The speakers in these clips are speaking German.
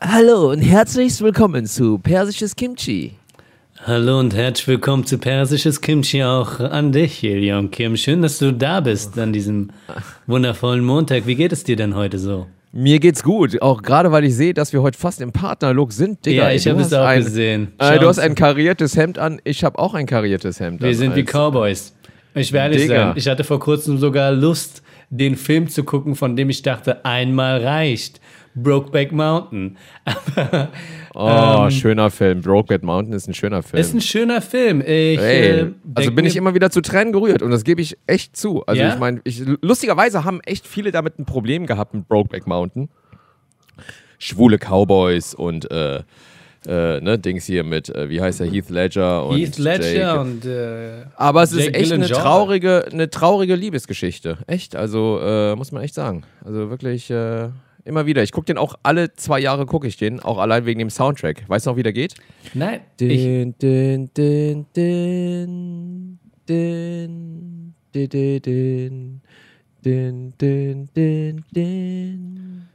Hallo und herzlich willkommen zu Persisches Kimchi. Hallo und herzlich willkommen zu Persisches Kimchi auch an dich, Ilion Kim. Schön, dass du da bist an diesem wundervollen Montag. Wie geht es dir denn heute so? Mir geht's gut, auch gerade weil ich sehe, dass wir heute fast im Partnerlook sind, Digga. Ja, ich habe es auch ein, gesehen. Äh, du hast ein kariertes Hemd an, ich habe auch ein kariertes Hemd Wir an. sind wie Cowboys. Ich werde ehrlich Digga. sein, ich hatte vor kurzem sogar Lust, den Film zu gucken, von dem ich dachte, einmal reicht. Brokeback Mountain. Aber Oh, schöner Film. Brokeback Mountain ist ein schöner Film. Ähm, ist ein schöner Film. Ich, äh, Ey, also bin ich immer wieder zu Tränen gerührt und das gebe ich echt zu. Also Ja? ich meine, lustigerweise haben echt viele damit ein Problem gehabt mit Brokeback Mountain. Schwule Cowboys und äh, äh, ne, Dings hier mit, äh, wie heißt der, Heath Ledger und Heath Ledger Jake. und äh, Aber es ist Jake echt eine traurige, eine traurige Liebesgeschichte. Echt, also äh, muss man echt sagen. Also wirklich äh, immer wieder. Ich gucke den auch alle zwei Jahre gucke ich den, auch allein wegen dem Soundtrack. Weißt du noch, wie der geht? Nein, Din, din, din, din, din, din, din, din, din, din, din.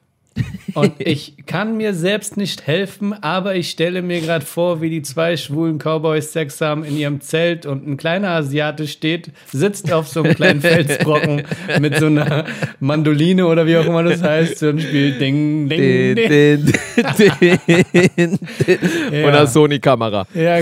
Und ich kann mir selbst nicht helfen, aber ich stelle mir gerade vor, wie die zwei schwulen Cowboys Sex haben in ihrem Zelt und ein kleiner Asiate steht, sitzt auf so einem kleinen Felsbrocken mit so einer Mandoline oder wie auch immer das heißt und spielt Ding, Ding, Din, Ding. din, din, din. Ja. Und eine Sony-Kamera. Ja,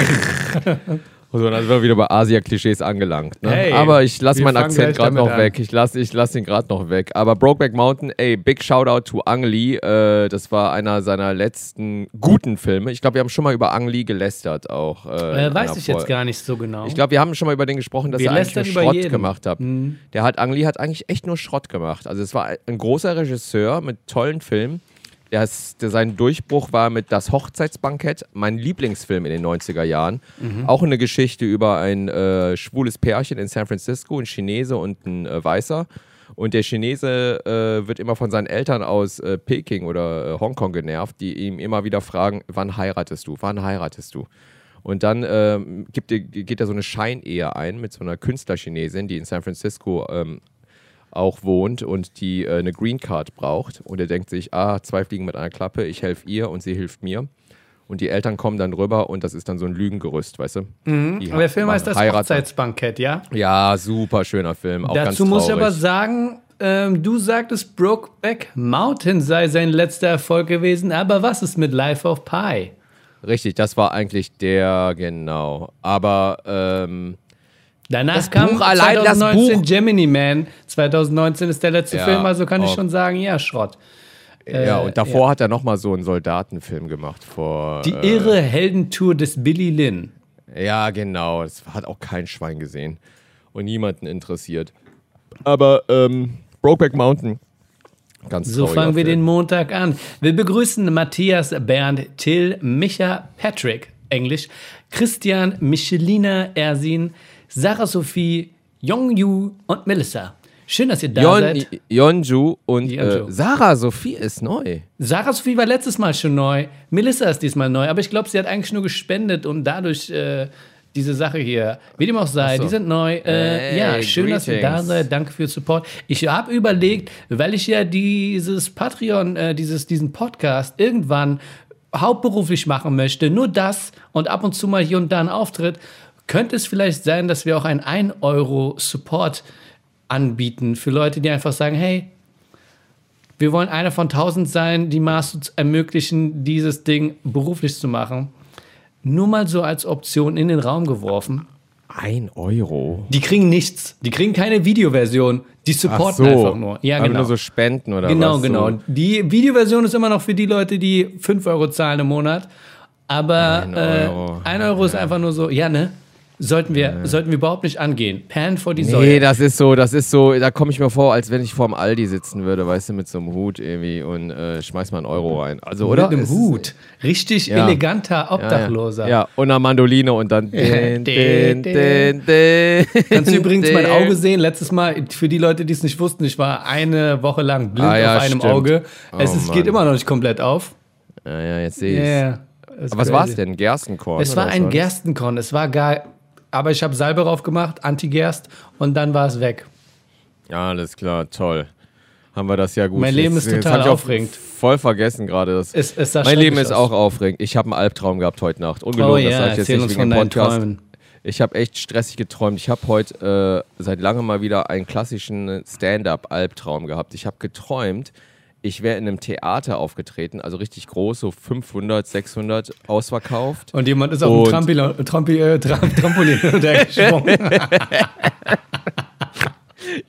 So, dann sind wir wieder bei Asia-Klischees angelangt. Ne? Hey, Aber ich lasse meinen Akzent gerade noch an. weg. Ich lasse ich lass ihn gerade noch weg. Aber Brokeback Mountain, ey, big Shoutout to Ang Lee. Äh, das war einer seiner letzten guten Filme. Ich glaube, wir haben schon mal über Ang Lee gelästert auch. Äh, äh, weiß ich jetzt Folge. gar nicht so genau. Ich glaube, wir haben schon mal über den gesprochen, dass Wir er eigentlich nur Schrott jeden. gemacht hat. Mhm. Der hat, Ang Lee hat eigentlich echt nur Schrott gemacht. Also es war ein großer Regisseur mit tollen Filmen. Der sein Durchbruch war mit Das Hochzeitsbankett, mein Lieblingsfilm in den 90er Jahren. Mhm. Auch eine Geschichte über ein äh, schwules Pärchen in San Francisco, ein Chinese und ein äh, Weißer. Und der Chinese äh, wird immer von seinen Eltern aus äh, Peking oder äh, Hongkong genervt, die ihm immer wieder fragen, wann heiratest du, wann heiratest du? Und dann ähm, gibt, geht er so eine Scheinehe ein mit so einer Künstlerchinesin, die in San Francisco ähm, auch wohnt und die äh, eine Green Card braucht. Und er denkt sich, ah, zwei Fliegen mit einer Klappe, ich helfe ihr und sie hilft mir. Und die Eltern kommen dann rüber und das ist dann so ein Lügengerüst, weißt du? Die Mhm. Aber der Film heißt das. Hochzeitsbankett, ja? Ja, super schöner Film. Auch Dazu muss ich aber sagen, ähm, du sagtest, Brokeback Mountain sei sein letzter Erfolg gewesen, aber was ist mit Life of Pi? Richtig, das war eigentlich der, genau. Aber ähm, Danach Das kam Buch allein, das 2019 Buch- Gemini Man. 2019 ist der letzte Ja, Film, also kann ich auch. schon sagen, ja, Schrott. ja, und davor hat er nochmal so einen Soldatenfilm gemacht. Vor, Die äh, irre Heldentour des Billy Lynn. Ja, genau. Das hat auch kein Schwein gesehen und niemanden interessiert. Aber ähm, Brokeback Mountain, ganz So fangen wir Film. den Montag an. Wir begrüßen Matthias, Bernd, Till, Micha, Patrick, Englisch, Christian, Michelina, Ersin, Sarah Sophie, Yongyu und Melissa. Schön, dass ihr da Yon, seid. Yonju und Yeonju. äh, Sarah Sophie ist neu. Sarah Sophie war letztes Mal schon neu. Melissa ist diesmal neu, aber ich glaube, sie hat eigentlich nur gespendet und dadurch äh, diese Sache hier. Wie dem auch sei, so. die sind neu. Äh, Hey, ja, schön, dass ihr da greetings. seid. Danke für Support. Ich habe überlegt, weil ich ja dieses Patreon, äh, dieses, diesen Podcast irgendwann hauptberuflich machen möchte, nur das und ab und zu mal hier und da einen Auftritt, könnte es vielleicht sein, dass wir auch einen 1-Euro-Support anbieten für Leute, die einfach sagen, hey, wir wollen einer von tausend sein, die Maß uns ermöglichen, dieses Ding beruflich zu machen. Nur mal so als Option in den Raum geworfen. Ein Euro. Die kriegen nichts. Die kriegen keine Videoversion. Die supporten einfach nur. Ja, Aber genau. nur so Spenden oder genau, was? genau. So. Die Videoversion ist immer noch für die Leute, die 5 Euro zahlen im Monat. Aber Ein äh, Euro. ein Euro ist einfach nur so, ja, ne? Sollten wir, sollten wir überhaupt nicht angehen. Pan vor die Nee, Säule. das ist so, das ist so, da komme ich mir vor, als wenn ich vorm Aldi sitzen würde, weißt du, mit so einem Hut irgendwie und äh, schmeiß mal einen Euro rein. Also, oder? Mit einem Es ist- Hut. Richtig Ja. eleganter Obdachloser. Ja, und eine Mandoline und dann. Din, din, din, din, Kannst du übrigens mein. Auge sehen? Letztes Mal, für die Leute, die es nicht wussten, ich war eine Woche lang blind Ah, ja, auf einem stimmt. Auge. Oh, es ist, Mann. geht immer noch nicht komplett auf. Ja, ja, jetzt sehe ich Yeah. Aber was war es denn? Gerstenkorn? Es war ein? Gerstenkorn. Es war gar aber ich habe Salbe drauf gemacht, Antigerst und dann war es weg. Ja, alles klar, toll. Haben wir das ja gut. Mein Leben Jetzt- ist total aufregend. Voll vergessen gerade. Das Es, es sah mein Leben ist aus. auch aufregend. Ich habe einen Albtraum gehabt heute Nacht. Ungelogen, Oh das ja, sage ich jetzt nicht wegen Podcast. Träumen. Ich habe echt stressig geträumt. Ich habe heute äh, seit langem mal wieder einen klassischen Stand-up-Albtraum gehabt. Ich habe geträumt, ich wäre in einem Theater aufgetreten, also richtig groß, so 500, 600 ausverkauft. Und jemand ist auf dem Trampil Trampi äh, Tram Trampolin gesprungen.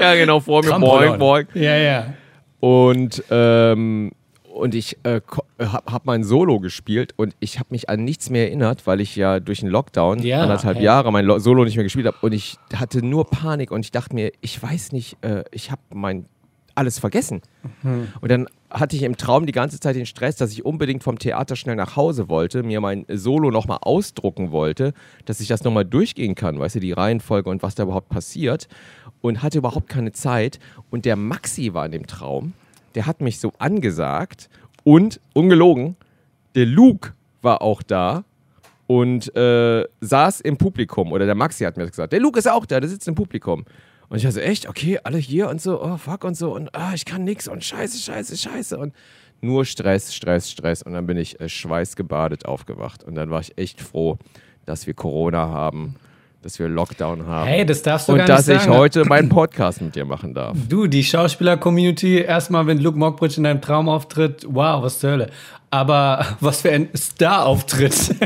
Ja, genau, vor mir, boing, boing. Ja, ja. Und, ähm, und ich äh, habe hab mein Solo gespielt und ich habe mich an nichts mehr erinnert, weil ich ja durch den Lockdown Ja, anderthalb hey. Jahre mein Lo Solo nicht mehr gespielt habe. Und ich hatte nur Panik und ich dachte mir, ich weiß nicht, äh, ich habe mein alles vergessen. Mhm. Und dann hatte ich im Traum die ganze Zeit den Stress, dass ich unbedingt vom Theater schnell nach Hause wollte, mir mein Solo nochmal ausdrucken wollte, dass ich das nochmal durchgehen kann, weißt du, die Reihenfolge und was da überhaupt passiert. Und hatte überhaupt keine Zeit. Und der Maxi war in dem Traum, der hat mich so angesagt und, ungelogen, der Luke war auch da und äh, saß im Publikum. Oder der Maxi hat mir das gesagt. Der Luke ist auch da, der sitzt im Publikum. Und ich war so, echt, okay, alle hier und so, oh fuck und so? Und ah, ich kann nix. Und scheiße, scheiße, scheiße. Und nur Stress, Stress, Stress. Und dann bin ich äh, schweißgebadet aufgewacht. Und dann war ich echt froh, dass wir Corona haben, dass wir Lockdown haben Hey, das darfst du und gar nicht dass ich sagen. heute meinen Podcast mit dir machen darf. Du, die Schauspieler-Community, erstmal, wenn Luke Mockbridge in deinem Traum auftritt, wow, was zur Hölle. Aber was für ein Star-Auftritt.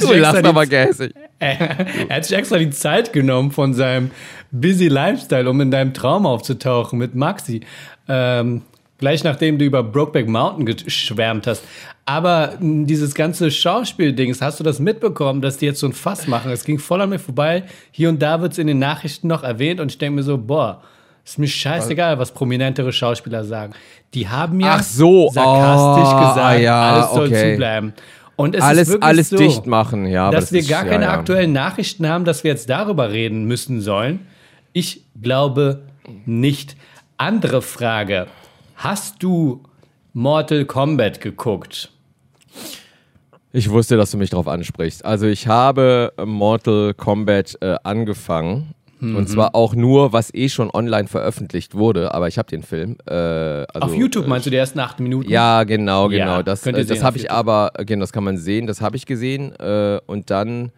Du lachst aber gehässig. er hat sich extra die Zeit genommen von seinem busy Lifestyle, um in deinem Traum aufzutauchen mit Maxi. Ähm, gleich nachdem du über Brokeback Mountain geschwärmt hast. Aber mh, dieses ganze Schauspieldings, hast du das mitbekommen, dass die jetzt so ein Fass machen? Es ging voll an mir vorbei. Hier und da wird es in den Nachrichten noch erwähnt und ich denke mir so, boah, ist mir scheißegal, was prominentere Schauspieler sagen. Die haben ja Ach so, sarkastisch oh, gesagt, ja, alles soll okay. zubleiben. Und es Alles, ist wirklich alles so, dicht machen, ja. dass das wir ist- gar ja, keine ja. aktuellen Nachrichten haben, dass wir jetzt darüber reden müssen sollen. Ich glaube nicht. Andere Frage. Hast du Mortal Kombat geguckt? Ich wusste, dass du mich darauf ansprichst. Also ich habe Mortal Kombat äh, angefangen. Mhm. Und zwar auch nur, was eh schon online veröffentlicht wurde. Aber ich habe den Film. Äh, also, Auf YouTube meinst du die ersten acht Minuten? Ja, genau, Ja, genau. das könnt ihr äh, das habe ich aber, genau, das kann man sehen, das habe ich gesehen. Äh, und dann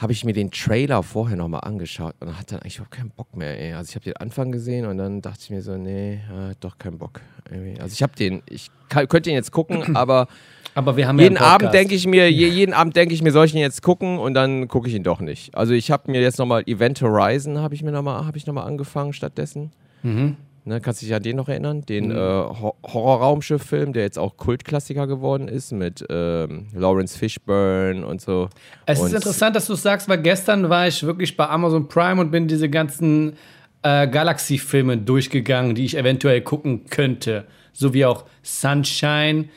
habe ich mir den Trailer vorher nochmal angeschaut und hatte dann eigentlich überhaupt keinen Bock mehr. Ey. Also ich habe den Anfang gesehen und dann dachte ich mir so, nee, äh, doch keinen Bock. Irgendwie. Also ich habe den, ich kann, könnte ihn jetzt gucken, aber Aber wir haben jeden ja Abend denke ich mir, je, jeden Abend denke ich mir, soll ich ihn jetzt gucken und dann gucke ich ihn doch nicht. Also ich habe mir jetzt nochmal Event Horizon habe ich mir nochmal, habe ich noch mal angefangen stattdessen. Mhm. Ne, kannst du dich an den noch erinnern? Den äh, Ho Horrorraumschiff-Film, der jetzt auch Kultklassiker geworden ist mit ähm, Lawrence Fishburne und so. Es und ist interessant, dass du es sagst, weil gestern war ich wirklich bei Amazon Prime und bin diese ganzen äh, Galaxy-Filme durchgegangen, die ich eventuell gucken könnte. So wie auch Sunshine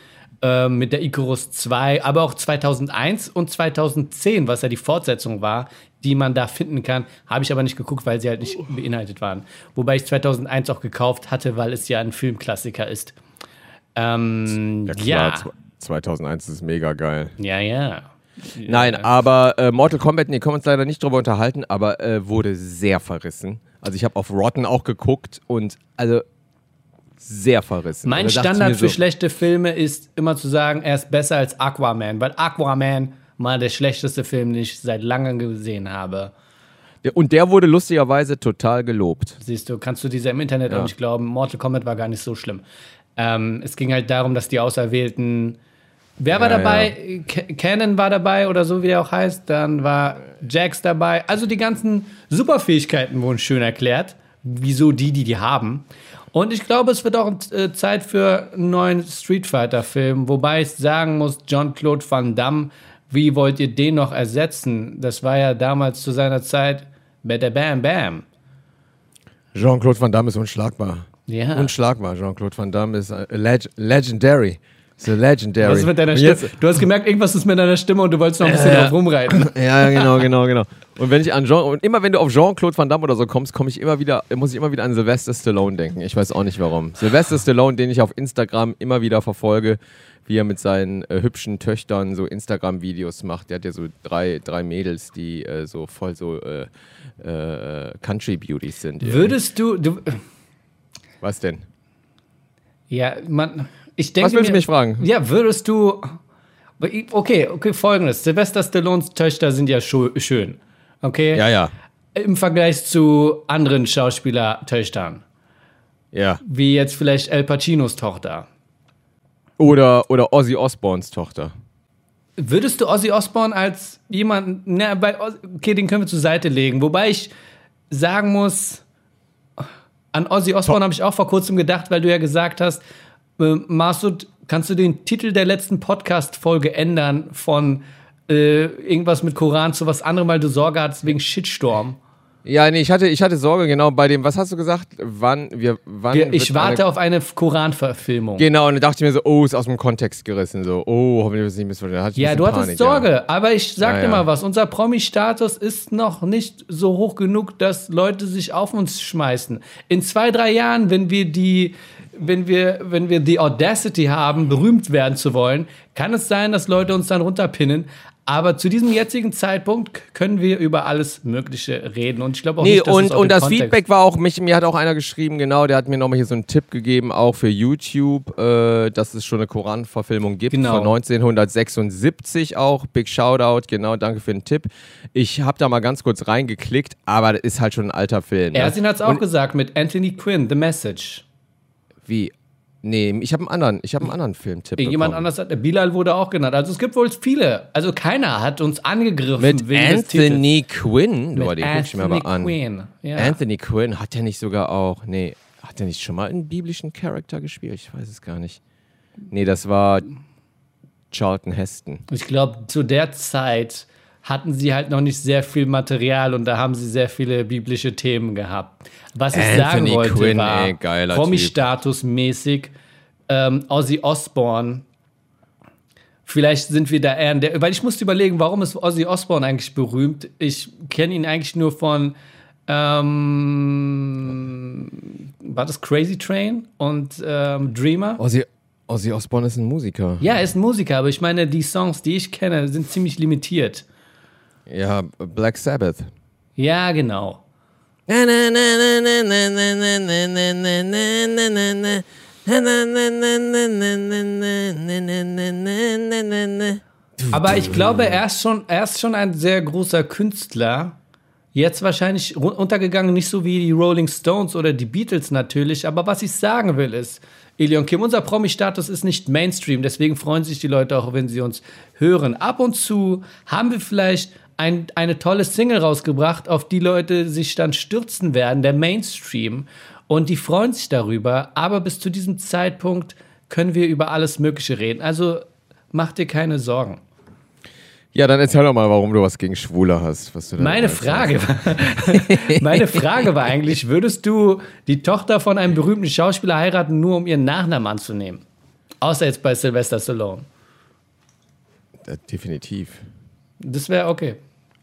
äh, mit der Icarus 2, aber auch 2001 und 2010, was ja die Fortsetzung war, die man da finden kann. Habe ich aber nicht geguckt, weil sie halt nicht beinhaltet waren. Wobei ich 2001 auch gekauft hatte, weil es ja ein Filmklassiker ist. Ähm, Ja, ja, klar, zw- 2001 ist mega geil. ja, ja. Nein, aber äh, Mortal Kombat, nee, können wir uns leider nicht drüber unterhalten, aber äh, wurde sehr verrissen. Also ich habe auf Rotten auch geguckt und also sehr verrissen. Mein Standard für so, schlechte Filme ist immer zu sagen, er ist besser als Aquaman, weil Aquaman mal der schlechteste Film, den ich seit langem gesehen habe. Und der wurde lustigerweise total gelobt. Siehst du, kannst du dieser im Internet Ja. auch nicht glauben. Mortal Kombat war gar nicht so schlimm. Ähm, es ging halt darum, dass die Auserwählten. Wer war Ja, dabei? Ca- Cannon war dabei oder so, wie der auch heißt. Dann war Jax dabei. Also die ganzen Superfähigkeiten wurden schön erklärt. Wieso die, die die haben. Und ich glaube, es wird auch äh, Zeit für einen neuen Street Fighter-Film. Wobei ich sagen muss, John-Claude Van Damme, wie wollt ihr den noch ersetzen? Das war ja damals zu seiner Zeit Bada Bam Bam. Jean-Claude Van Damme ist unschlagbar. Ja. Unschlagbar. Jean-Claude Van Damme ist äh, leg legendary. A legendary. Was ist mit deiner Stimme? Du hast gemerkt, irgendwas ist mit deiner Stimme und du wolltest noch ein bisschen Äh. drauf rumreiten. Ja, ja, genau, genau, genau. Und wenn ich an Jean und immer wenn du auf Jean-Claude Van Damme oder so kommst, komme ich immer wieder, muss ich immer wieder an Sylvester Stallone denken. Ich weiß auch nicht warum. Sylvester Stallone, den ich auf Instagram immer wieder verfolge, wie er mit seinen äh, hübschen Töchtern so Instagram-Videos macht. Der hat ja so drei, drei Mädels, die äh, so voll so äh, äh, Country Beauties sind. Würdest du, du Was denn? ja, man, ich denke Was willst du mich fragen? Ja, würdest du, okay, okay, folgendes, Sylvester Stallones Töchter sind ja schön, okay? Ja, ja. Im Vergleich zu anderen Schauspielertöchtern, Ja. wie jetzt vielleicht El Pacinos Tochter. Oder, oder Ozzy Osbournes Tochter. Würdest du Ozzy Osbourne als jemand, na, bei, okay, den können wir zur Seite legen, wobei ich sagen muss, an Ozzy Osbourne habe ich auch vor kurzem gedacht, weil du ja gesagt hast, äh, Masud, kannst du den Titel der letzten Podcast-Folge ändern von äh, irgendwas mit Koran zu was anderem, weil du Sorge hattest wegen Shitstorm? Ja, nee, ich hatte, ich hatte Sorge genau bei dem, was hast du gesagt? Wann, wir, wann. Wir, ich warte eine, auf eine Koran-Verfilmung. Genau, und dann dachte ich mir so, oh, ist aus dem Kontext gerissen. So, oh, hoffentlich wird es nicht missverstanden. Da Ja, du hattest Panik, Sorge, aber ich sag Ja, dir ja. mal was, unser Promi-Status ist noch nicht so hoch genug, dass Leute sich auf uns schmeißen. In zwei, drei Jahren, wenn wir die, wenn wir, wenn wir die Audacity haben, berühmt werden zu wollen, kann es sein, dass Leute uns dann runterpinnen. Aber zu diesem jetzigen Zeitpunkt können wir über alles Mögliche reden. Und ich glaube auch Nee, nicht, dass es und, auf und das Kontext- Feedback war auch, mich, mir hat auch einer geschrieben, genau, der hat mir nochmal hier so einen Tipp gegeben, auch für YouTube, äh, dass es schon eine Koran-Verfilmung gibt, Genau. von 1976 auch. Big Shoutout, genau, danke für den Tipp. Ich habe da mal ganz kurz reingeklickt, aber das ist halt schon ein alter Film. Ersin ne? hat es auch gesagt mit Anthony Quinn, The Message. Wie? Nee, ich habe einen anderen, ich habe einen anderen Filmtipp Jemand anders hat, Bilal wurde auch genannt. Also es gibt wohl viele. Also keiner hat uns angegriffen Mit. Anthony Quinn, Mit den guck ich mir Anthony aber an. Quinn. Ja. Anthony Quinn, hat der nicht sogar auch, nee, hat der nicht schon mal einen biblischen Charakter gespielt? Ich weiß es gar nicht. Nee, das war Charlton Heston. Ich glaube, zu der Zeit hatten sie halt noch nicht sehr viel Material und da haben sie sehr viele biblische Themen gehabt. Was ich sagen Anthony wollte Quinn, war, ey, geiler Promi-Status-mäßig, ähm, Ozzy Osbourne, vielleicht sind wir da eher in der, weil ich musste überlegen, warum ist Ozzy Osbourne eigentlich berühmt? Ich kenne ihn eigentlich nur von, ähm, war das Crazy Train und ähm, Dreamer? Ozzy, Ozzy Osbourne ist ein Musiker. Ja, er ist ein Musiker, aber ich meine, die Songs, die ich kenne, sind ziemlich limitiert. Ja, Black Sabbath. Ja, genau. Aber ich glaube, er ist schon, er ist schon ein sehr großer Künstler. Jetzt wahrscheinlich untergegangen, nicht so wie die Rolling Stones oder die Beatles natürlich. Aber was ich sagen will ist, Elion Kim, unser Promi-Status ist nicht Mainstream. Deswegen freuen sich die Leute auch, wenn sie uns hören. Ab und zu haben wir vielleicht ein, eine tolle Single rausgebracht, auf die Leute sich dann stürzen werden, der Mainstream. Und die freuen sich darüber. Aber bis zu diesem Zeitpunkt können wir über alles Mögliche reden. Also mach dir keine Sorgen. Ja, dann erzähl doch mal, warum du was gegen Schwule hast. Was du Meine. Frage, war, meine Frage war eigentlich, würdest du die Tochter von einem berühmten Schauspieler heiraten, nur um ihren Nachnamen anzunehmen? Außer jetzt bei Sylvester Stallone. Äh, definitiv. Das wäre okay.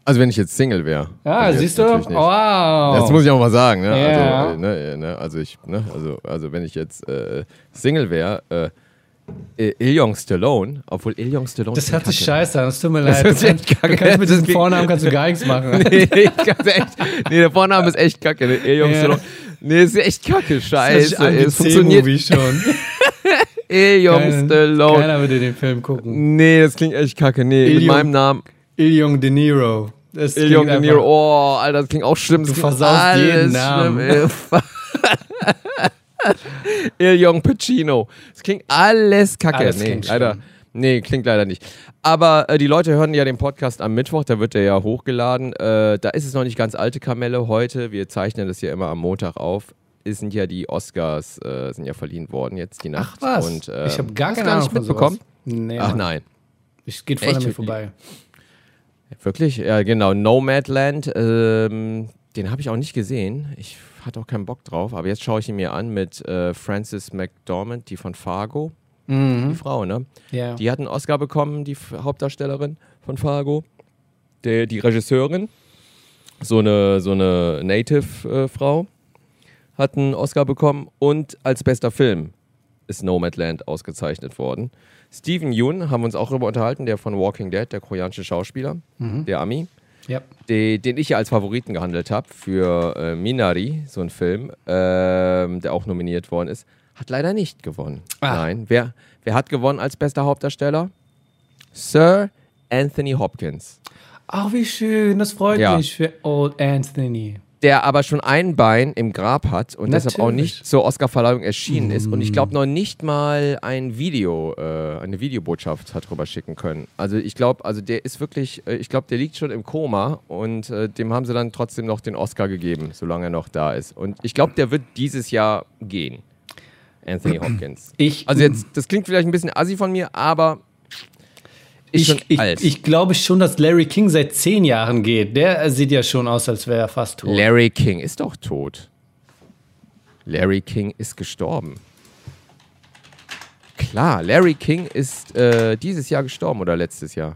Also wenn ich jetzt Single wäre. Ja, Also jetzt siehst du? Wow. Das muss ich auch mal sagen, ne? Ja. Also, äh, ne, äh, ne? also ich, ne? Also, also wenn ich jetzt äh, Single wäre, äh, Iljong Stallone, obwohl Iljong Stallone. das ist hört sich scheiße an, das tut mir Das leid. sich kannst, echt kacke du kannst mit diesem Vornamen kannst du gar nichts machen. nee, echt, nee, der Vorname ist echt kacke. Ne? Iljong Ja. Stallone. Nee, ist echt kacke. Das Scheiße. an wie Es funktioniert. C-Movie schon. Iljong Stallone. Keiner würde den Film gucken. Nee, das klingt echt kacke. Nee, mit meinem Namen. Iljong De Niro. Das klingt De Niro. einfach- Oh, Alter, das klingt auch schlimm. Du versaust jeden Namen. Iljong Pacino. Das klingt alles kacke. Alles nee, klingt leider. schlimm. Nee, klingt leider nicht. Aber äh, die Leute hören ja den Podcast am Mittwoch, da wird der ja hochgeladen. Äh, da ist es noch nicht ganz alte Kamelle heute. Wir zeichnen das ja immer am Montag auf. Es sind ja die Oscars, äh, sind ja verliehen worden jetzt die Nacht. Ach was? Und, ähm, ich habe gar hast keine Ahnung nicht von mitbekommen. Nee, Ach nein. Es geht voll Echt? an mir vorbei. Wirklich? Ja, genau. Nomadland. Ähm, den habe ich auch nicht gesehen. Ich hatte auch keinen Bock drauf. Aber jetzt schaue ich ihn mir an mit äh, Frances McDormand, die von Fargo. Die Frau, ne? Ja. Die hat einen Oscar bekommen, die Hauptdarstellerin von Fargo. Der, die Regisseurin, so eine, so eine Native-Frau, hat einen Oscar bekommen. Und als bester Film ist Nomadland ausgezeichnet worden. Steven Yeun haben wir uns auch darüber unterhalten, der von Walking Dead, der koreanische Schauspieler, der Ami, Ja. die, den ich ja als Favoriten gehandelt habe für äh, Minari, so ein Film, ähm, der auch nominiert worden ist, hat leider nicht gewonnen. Ah. Nein. Wer, wer hat gewonnen als bester Hauptdarsteller? Sir Anthony Hopkins. Ach, wie schön, das freut Ja. mich für Old Anthony. Der aber schon ein Bein im Grab hat und deshalb auch Natürlich. nicht zur Oscarverleihung erschienen ist und ich glaube noch nicht mal ein Video, äh, eine Videobotschaft hat rüber schicken können. Also ich glaube, also der ist wirklich, äh, ich glaube, der liegt schon im Koma und äh, dem haben sie dann trotzdem noch den Oscar gegeben, solange er noch da ist. Und ich glaube, der wird dieses Jahr gehen. Anthony Hopkins. Ich, Also jetzt, das klingt vielleicht ein bisschen assi von mir, aber ist ich, ich, alt. ich glaube schon, dass Larry King seit zehn Jahren geht. Der sieht ja schon aus, als wäre er fast tot. Larry King ist doch tot. Larry King ist gestorben. Klar, Larry King ist äh, dieses Jahr gestorben oder letztes Jahr.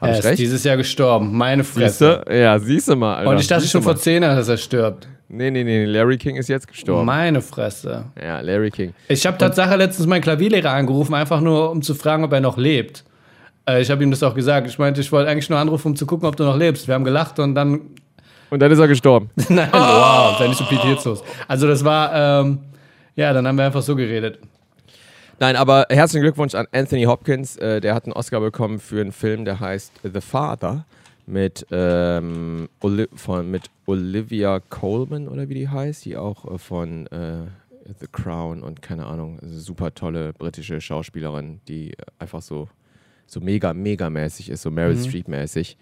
Hab er ich ist recht? dieses Jahr gestorben. Meine Fresse. du? Ja, siehst du mal. Alter. Und ich dachte schon du vor mal. zehn Jahren, dass er stirbt. Nee, nee, nee, Larry King ist jetzt gestorben. Meine Fresse. ja, Larry King. Ich habe Tatsache letztens meinen Klavierlehrer angerufen, einfach nur, um zu fragen, ob er noch lebt. Äh, ich habe ihm das auch gesagt. Ich meinte, ich wollte eigentlich nur anrufen, um zu gucken, ob du noch lebst. Wir haben gelacht und dann. Und dann ist er gestorben. Nein, wow, sei nicht so pietätslos. Also, das war. Ähm, ja, dann haben wir einfach so geredet. Nein, aber herzlichen Glückwunsch an Anthony Hopkins. Äh, der hat einen Oscar bekommen für einen Film, der heißt The Father mit, ähm, Oli von, mit Olivia Colman oder wie die heißt, die auch äh, von äh, The Crown und keine Ahnung, super tolle britische Schauspielerin, die einfach so, so mega, mega mäßig ist, so Meryl Streep mäßig.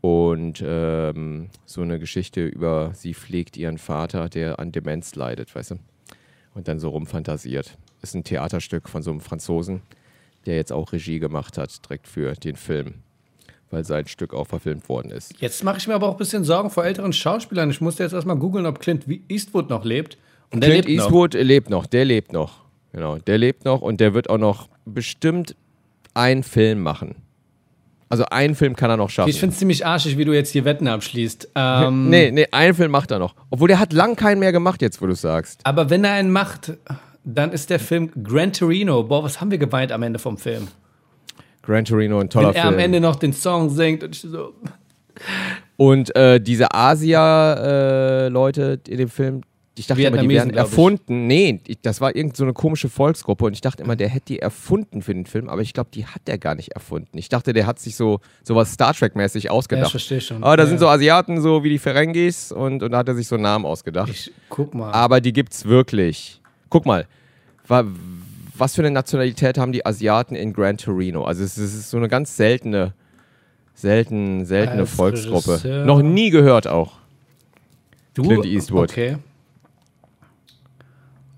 Und ähm, so eine Geschichte über, sie pflegt ihren Vater, der an Demenz leidet, weißt du? Und dann so rumfantasiert. Ist ein Theaterstück von so einem Franzosen, der jetzt auch Regie gemacht hat, direkt für den Film, weil sein Stück auch verfilmt worden ist. Jetzt mache ich mir aber auch ein bisschen Sorgen vor älteren Schauspielern. Ich musste jetzt erstmal googeln, ob Clint Eastwood noch lebt. Und der Clint lebt noch. Eastwood lebt noch, der lebt noch. Genau, der lebt noch und der wird auch noch bestimmt einen Film machen. Also einen Film kann er noch schaffen. Ich finde es ziemlich arschig, wie du jetzt hier Wetten abschließt. Ähm, nee, nee, einen Film macht er noch. Obwohl der hat lang keinen mehr gemacht, jetzt wo du sagst. Aber wenn er einen macht, dann ist der Film Gran Torino. Boah, was haben wir geweint am Ende vom Film? Gran Torino, ein toller wenn er Film. am Ende noch den Song singt und ich so. Und äh, diese Asia-Leute in dem Film, ich dachte immer, die werden erfunden. Nee, das war irgend so eine komische Volksgruppe und ich dachte immer, der hätte die erfunden für den Film, aber ich glaube, die hat er gar nicht erfunden. Ich dachte, der hat sich so sowas Star Trek-mäßig Ja, ich ausgedacht. verstehe schon. aber da Ja. sind so Asiaten, so wie die Ferengis und, und da hat er sich so einen Namen ausgedacht. Ich guck mal. aber die gibt's wirklich. Guck mal, wa, was für eine Nationalität haben die Asiaten in Gran Torino? Also es, es ist so eine ganz seltene, selten, seltene Als Volksgruppe. Regisseur. Noch nie gehört auch. du, Clint Eastwood. Okay.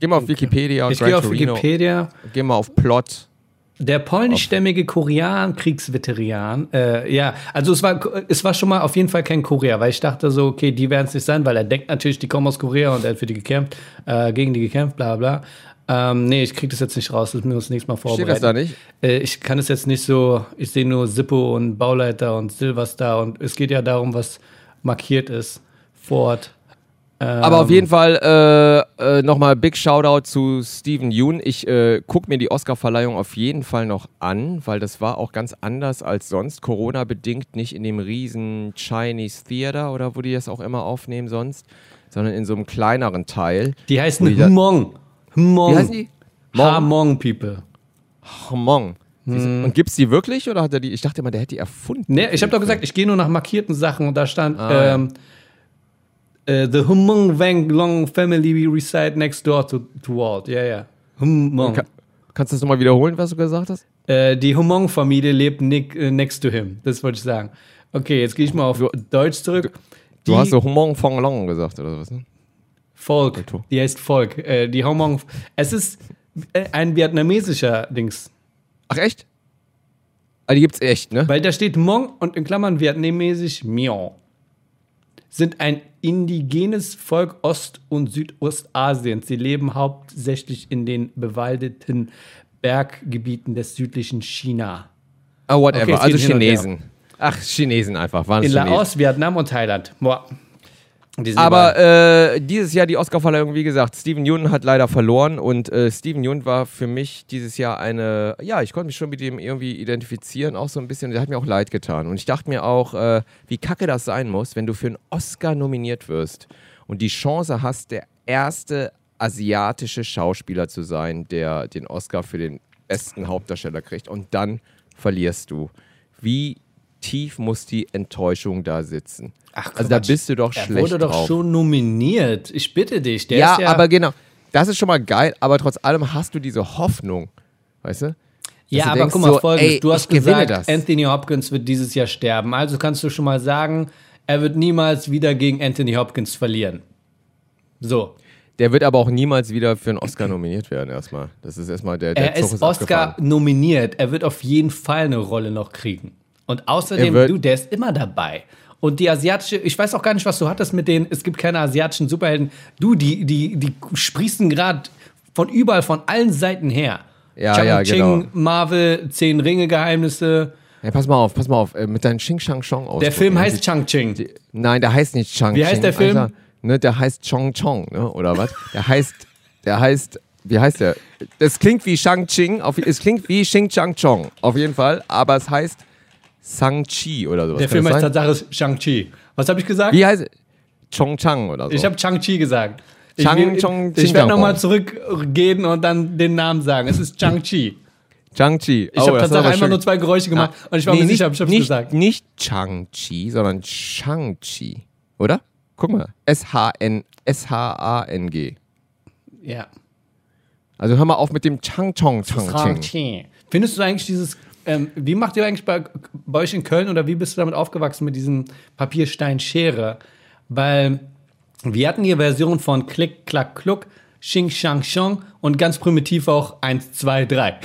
Geh mal auf Wikipedia, Ich Gran gehe auf Torino. Wikipedia. Geh mal auf Plot. Der polnischstämmige Korean-Kriegsveteran, äh, ja, also es war, es war schon mal auf jeden Fall kein Korea, weil ich dachte so, okay, die werden es nicht sein, weil er denkt natürlich, die kommen aus Korea und er hat für die gekämpft, äh, gegen die gekämpft, bla bla. Ähm, nee, ich krieg das jetzt nicht raus, das müssen wir uns nächstes Mal vorbereiten. Steht das da nicht? Äh, ich kann es jetzt nicht so, ich sehe nur Sippo und Bauleiter und Silverstar und es geht ja darum, was markiert ist. Ford. Ähm, Aber auf jeden Fall äh, äh, nochmal Big Shoutout zu Steven Yeun. Ich äh, gucke mir die Oscarverleihung auf jeden Fall noch an, weil das war auch ganz anders als sonst. Corona-bedingt nicht in dem riesen Chinese Theater oder wo die das auch immer aufnehmen sonst, sondern in so einem kleineren Teil. Die heißen Hmong. Hmong. Wie heißen die? Hmong People. Hmong. Hm. Und gibt's die wirklich oder hat er die? Ich dachte immer, der hätte die erfunden. Nee, ich habe doch gesagt, ich gehe nur nach markierten Sachen und da stand Ah, ja. Äh, The Hmong Wang Long Family reside next door to, to Walt. Ja, ja. Hmong. Ka kannst du das nochmal wiederholen, was du gesagt hast? Äh, die Hmong-Familie lebt nick, äh, next to him. Das wollte ich sagen. Okay, jetzt gehe ich mal auf Deutsch zurück. Du Die hast so Hmong Fong Long gesagt oder was? Ne? Volk. Die heißt Volk. Äh, die Hmong. Es ist ein vietnamesischer Dings. Ach echt? Ah, die gibt's echt, ne? Weil da steht Hmong und in Klammern vietnamesisch Miao. Sind ein indigenes Volk Ost- und Südostasiens. Sie leben hauptsächlich in den bewaldeten Berggebieten des südlichen China. Ah, whatever. Okay, also. Chinesen. Ach, Chinesen einfach. Waren In. Laos, Vietnam und Thailand. Boah. Die Aber äh, dieses Jahr die Oscarverleihung, wie gesagt, Steven Yeun hat leider verloren und äh, Steven Yeun war für mich dieses Jahr eine, ja, ich konnte mich schon mit ihm irgendwie identifizieren, auch so ein bisschen. Der hat mir auch leid getan. Und ich dachte mir auch, äh, wie kacke das sein muss, wenn du für einen Oscar nominiert wirst und die Chance hast, der erste asiatische Schauspieler zu sein, der den Oscar für den besten Hauptdarsteller kriegt und dann verlierst du. Wie tief muss die Enttäuschung da sitzen? Ach, also da bist du doch er schlecht wurde doch drauf. schon nominiert. Ich bitte dich. Der ja, ist ja, aber genau. Das ist schon mal geil, aber trotz allem hast du diese Hoffnung, weißt du? Ja, aber denkst guck mal, so, folgendes. ey, du hast gesagt, das. Anthony Hopkins wird dieses Jahr sterben. Also kannst du schon mal sagen, er wird niemals wieder gegen Anthony Hopkins verlieren. So. Der wird aber auch niemals wieder für einen Oscar nominiert werden, erstmal. Das ist erstmal der, der Er Zug ist Oscar abgefahren. nominiert. Er wird auf jeden Fall eine Rolle noch kriegen. Und außerdem, Er du, der ist immer dabei. Und die asiatische, ich weiß auch gar nicht, was du hattest mit denen, es gibt keine asiatischen Superhelden. Du, die, die, die sprießen gerade von überall, von allen Seiten her. Ja, ja, genau. Marvel, Zehn Ringe, Geheimnisse. Hey, pass mal auf, pass mal auf, äh, mit deinen Xing Shang Chong aus. Der Film heißt Chang-Ching. Nein, der heißt nicht Chang Wie heißt Ching, der Film? Alter. Ne, der heißt Chong Chong, ne? Oder was? Der heißt, der heißt, wie heißt der? Das klingt wie Shang Ching, auf, es klingt wie Xing Chang Chong, auf jeden Fall, aber es heißt Sang Chi oder sowas. Der Film heißt? Tatsache Shang-Chi. Was habe ich gesagt? Wie heißt Chong Chang oder so? Ich habe Chang-Chi gesagt. Ich, Chang- will- Chong- ich Ching werde nochmal zurückgehen und dann den Namen sagen. Es ist Chang-Chi. Chang Chi. Ich habe tatsächlich einmal nur zwei Geräusche gemacht und ich war mir nicht, sicher, hab ich nicht, gesagt. Nicht Chang Chi, sondern Shang Chi, oder? Guck mal, S-H-A-N-G. Ja. Also hör mal auf mit dem Chang Chong Chang Ching. Chang-Chi. Findest du eigentlich dieses, ähm, wie macht ihr eigentlich bei, bei euch in Köln oder wie bist du damit aufgewachsen mit diesem Papierstein-Schere? Weil wir hatten hier Version von Klick, Klack, Kluck, Xing, Shang, Shong und ganz primitiv auch 1, 2, 3.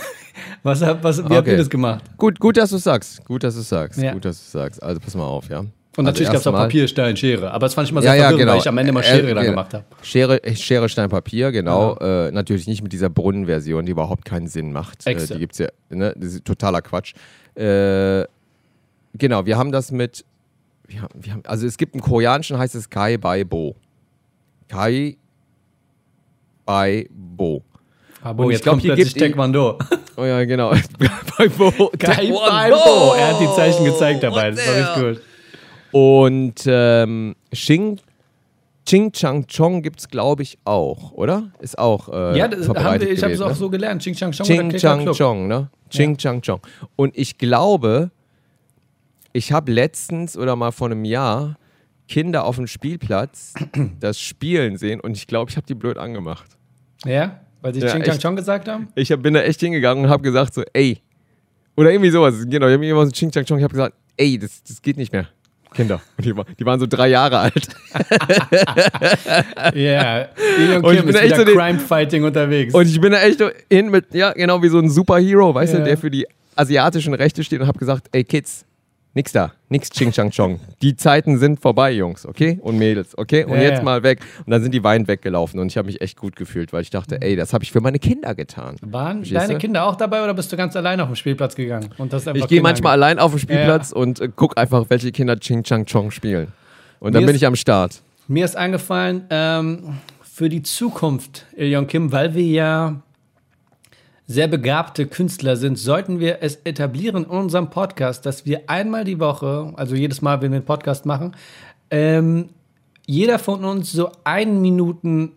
Was, was, wie habt Okay. ihr das gemacht? Gut, gut, dass du sagst. Gut, dass du sagst. Ja. Gut, dass du sagst. Also pass mal auf, ja. Und natürlich gab es auch Papier, Stein, Schere. Aber das fand ich immer Ja, sehr ja, verwirrend, genau. weil ich am Ende mal Äh, Schere dann genau. gemacht habe. Schere, Schere, Stein, Papier, genau. Äh, natürlich nicht mit dieser Brunnenversion, die überhaupt keinen Sinn macht. Äh, die gibt's ja, ne? Das ist totaler Quatsch. Äh, genau, wir haben das mit. Wir haben, wir haben, also es gibt im Koreanischen heißt es Kai Bai Bo. Kai Bai Bo. Aber ich jetzt glaub, kommt hier plötzlich gibt- Taekwondo. Oh ja, genau. Bai Bo. Geil, Taekwondo. Er hat die Zeichen gezeigt dabei. Das war richtig gut. Und ähm, Xing, Ching Chang Chong gibt es, glaube ich, auch, oder? Ist auch äh, Ja, das haben wir, ich habe es auch ne? so gelernt. Ching Chang Chong Ching Chang. Chong, ne? Ching Ja. Chang Chong. Und ich glaube, ich habe letztens oder mal vor einem Jahr Kinder auf dem Spielplatz das Spielen sehen und ich glaube, ich habe die blöd angemacht. Ja, weil sie Ja, Ching Chang. Chong gesagt haben? Ich hab, bin da echt hingegangen und habe gesagt so, ey, oder irgendwie sowas, genau, ich habe so Ching Chang Chong, ich habe gesagt, ey, das, das geht nicht mehr. Kinder. Und die, war- die waren so drei Jahre alt. Ja, Ilion Und ich Kim bin echt so Crime-Fighting unterwegs. Und ich bin da echt so hin mit, ja, genau wie so ein Superhero, weißt Ja. du, der für die asiatischen Rechte steht und habe gesagt, ey Kids, nix da, nix Ching Chang Chong. Die Zeiten sind vorbei, Jungs, okay? Und Mädels, okay? Und Ja, jetzt ja. mal weg. Und dann sind die weinend weggelaufen und ich habe mich echt gut gefühlt, weil ich dachte, ey, das habe ich für meine Kinder getan. Waren Verstehst deine du? Kinder auch dabei oder bist du ganz allein auf dem Spielplatz gegangen? Und einfach Ich gehe manchmal allein auf den Spielplatz und äh, guck einfach, welche Kinder Ching Chang Chong spielen. Und dann Mir bin ist- ich am Start. Mir ist eingefallen, ähm, für die Zukunft, Ilion Kim, weil wir ja sehr begabte Künstler sind, sollten wir es etablieren in unserem Podcast, dass wir einmal die Woche, also jedes Mal, wenn wir einen Podcast machen, ähm, jeder von uns so ein Minuten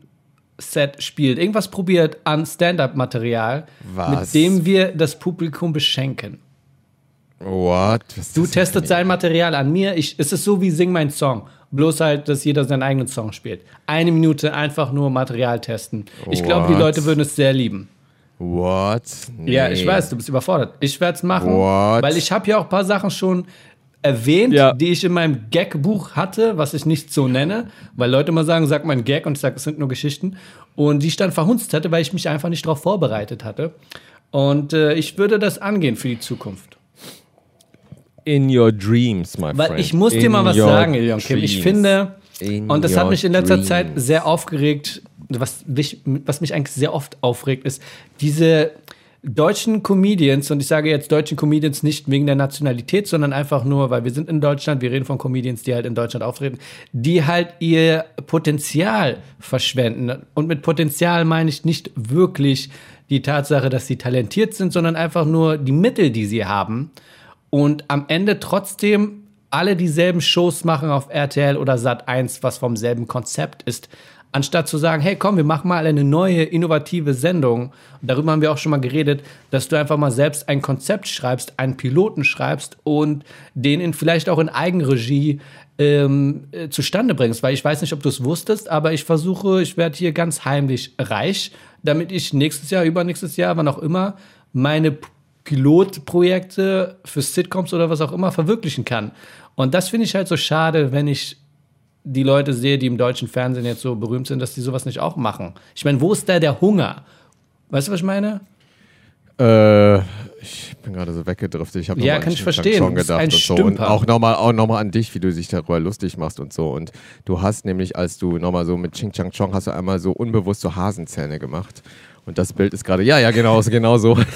Set spielt, irgendwas probiert an Stand-up-Material, mit dem wir das Publikum beschenken. What? Du denn? sein Material an mir. Ich, es ist so wie Sing mein Song. Bloß halt, dass jeder seinen eigenen Song spielt. Eine Minute einfach nur Material testen. Ich glaube, die? Leute würden es sehr lieben. What? Ja, ich Nee. weiß, du bist überfordert. Ich werde es machen, What? weil ich habe ja auch ein paar Sachen schon erwähnt, Ja. die ich in meinem Gag-Buch hatte, was ich nicht so nenne, weil Leute immer sagen, sag mal Gag und ich sage, es sind nur Geschichten. Und die ich dann verhunzt hatte, weil ich mich einfach nicht darauf vorbereitet hatte. Und äh, ich würde das angehen für die Zukunft. In your dreams, my Weil friend. ich muss dir In mal was sagen, Ilion Kim. Ich finde, In und das hat mich in letzter dreams. Zeit sehr aufgeregt, was mich, was mich eigentlich sehr oft aufregt, ist diese deutschen Comedians, und ich sage jetzt deutschen Comedians nicht wegen der Nationalität, sondern einfach nur, weil wir sind in Deutschland, wir reden von Comedians, die halt in Deutschland auftreten, die halt ihr Potenzial verschwenden. Und mit Potenzial meine ich nicht wirklich die Tatsache, dass sie talentiert sind, sondern einfach nur die Mittel, die sie haben. Und am Ende trotzdem alle dieselben Shows machen auf RTL oder Sat 1, was vom selben Konzept ist anstatt zu sagen, hey komm, wir machen mal eine neue, innovative Sendung. Und darüber haben wir auch schon mal geredet, dass du einfach mal selbst ein Konzept schreibst, einen Piloten schreibst und den in, vielleicht auch in Eigenregie ähm, äh, zustande bringst. Weil ich weiß nicht, ob du es wusstest, aber ich versuche, ich werde hier ganz heimlich reich, damit ich nächstes Jahr, übernächstes Jahr, wann auch immer, meine Pilotprojekte für Sitcoms oder was auch immer verwirklichen kann. Und das finde ich halt so schade, wenn ich die Leute sehe, die im deutschen Fernsehen jetzt so berühmt sind, dass die sowas nicht auch machen. Ich meine, wo ist da der Hunger? Weißt du, was ich meine? Äh, ich bin gerade so weggedriftet. Ich habe ja, kann ich verstehen. Schon gedacht und so. Und auch nochmal auch noch an dich, wie du dich darüber lustig machst und so. Und du hast nämlich, als du nochmal so mit Ching Chang Chong hast du einmal so unbewusst so Hasenzähne gemacht. Und das Bild ist gerade, ja, ja, genau, genau so.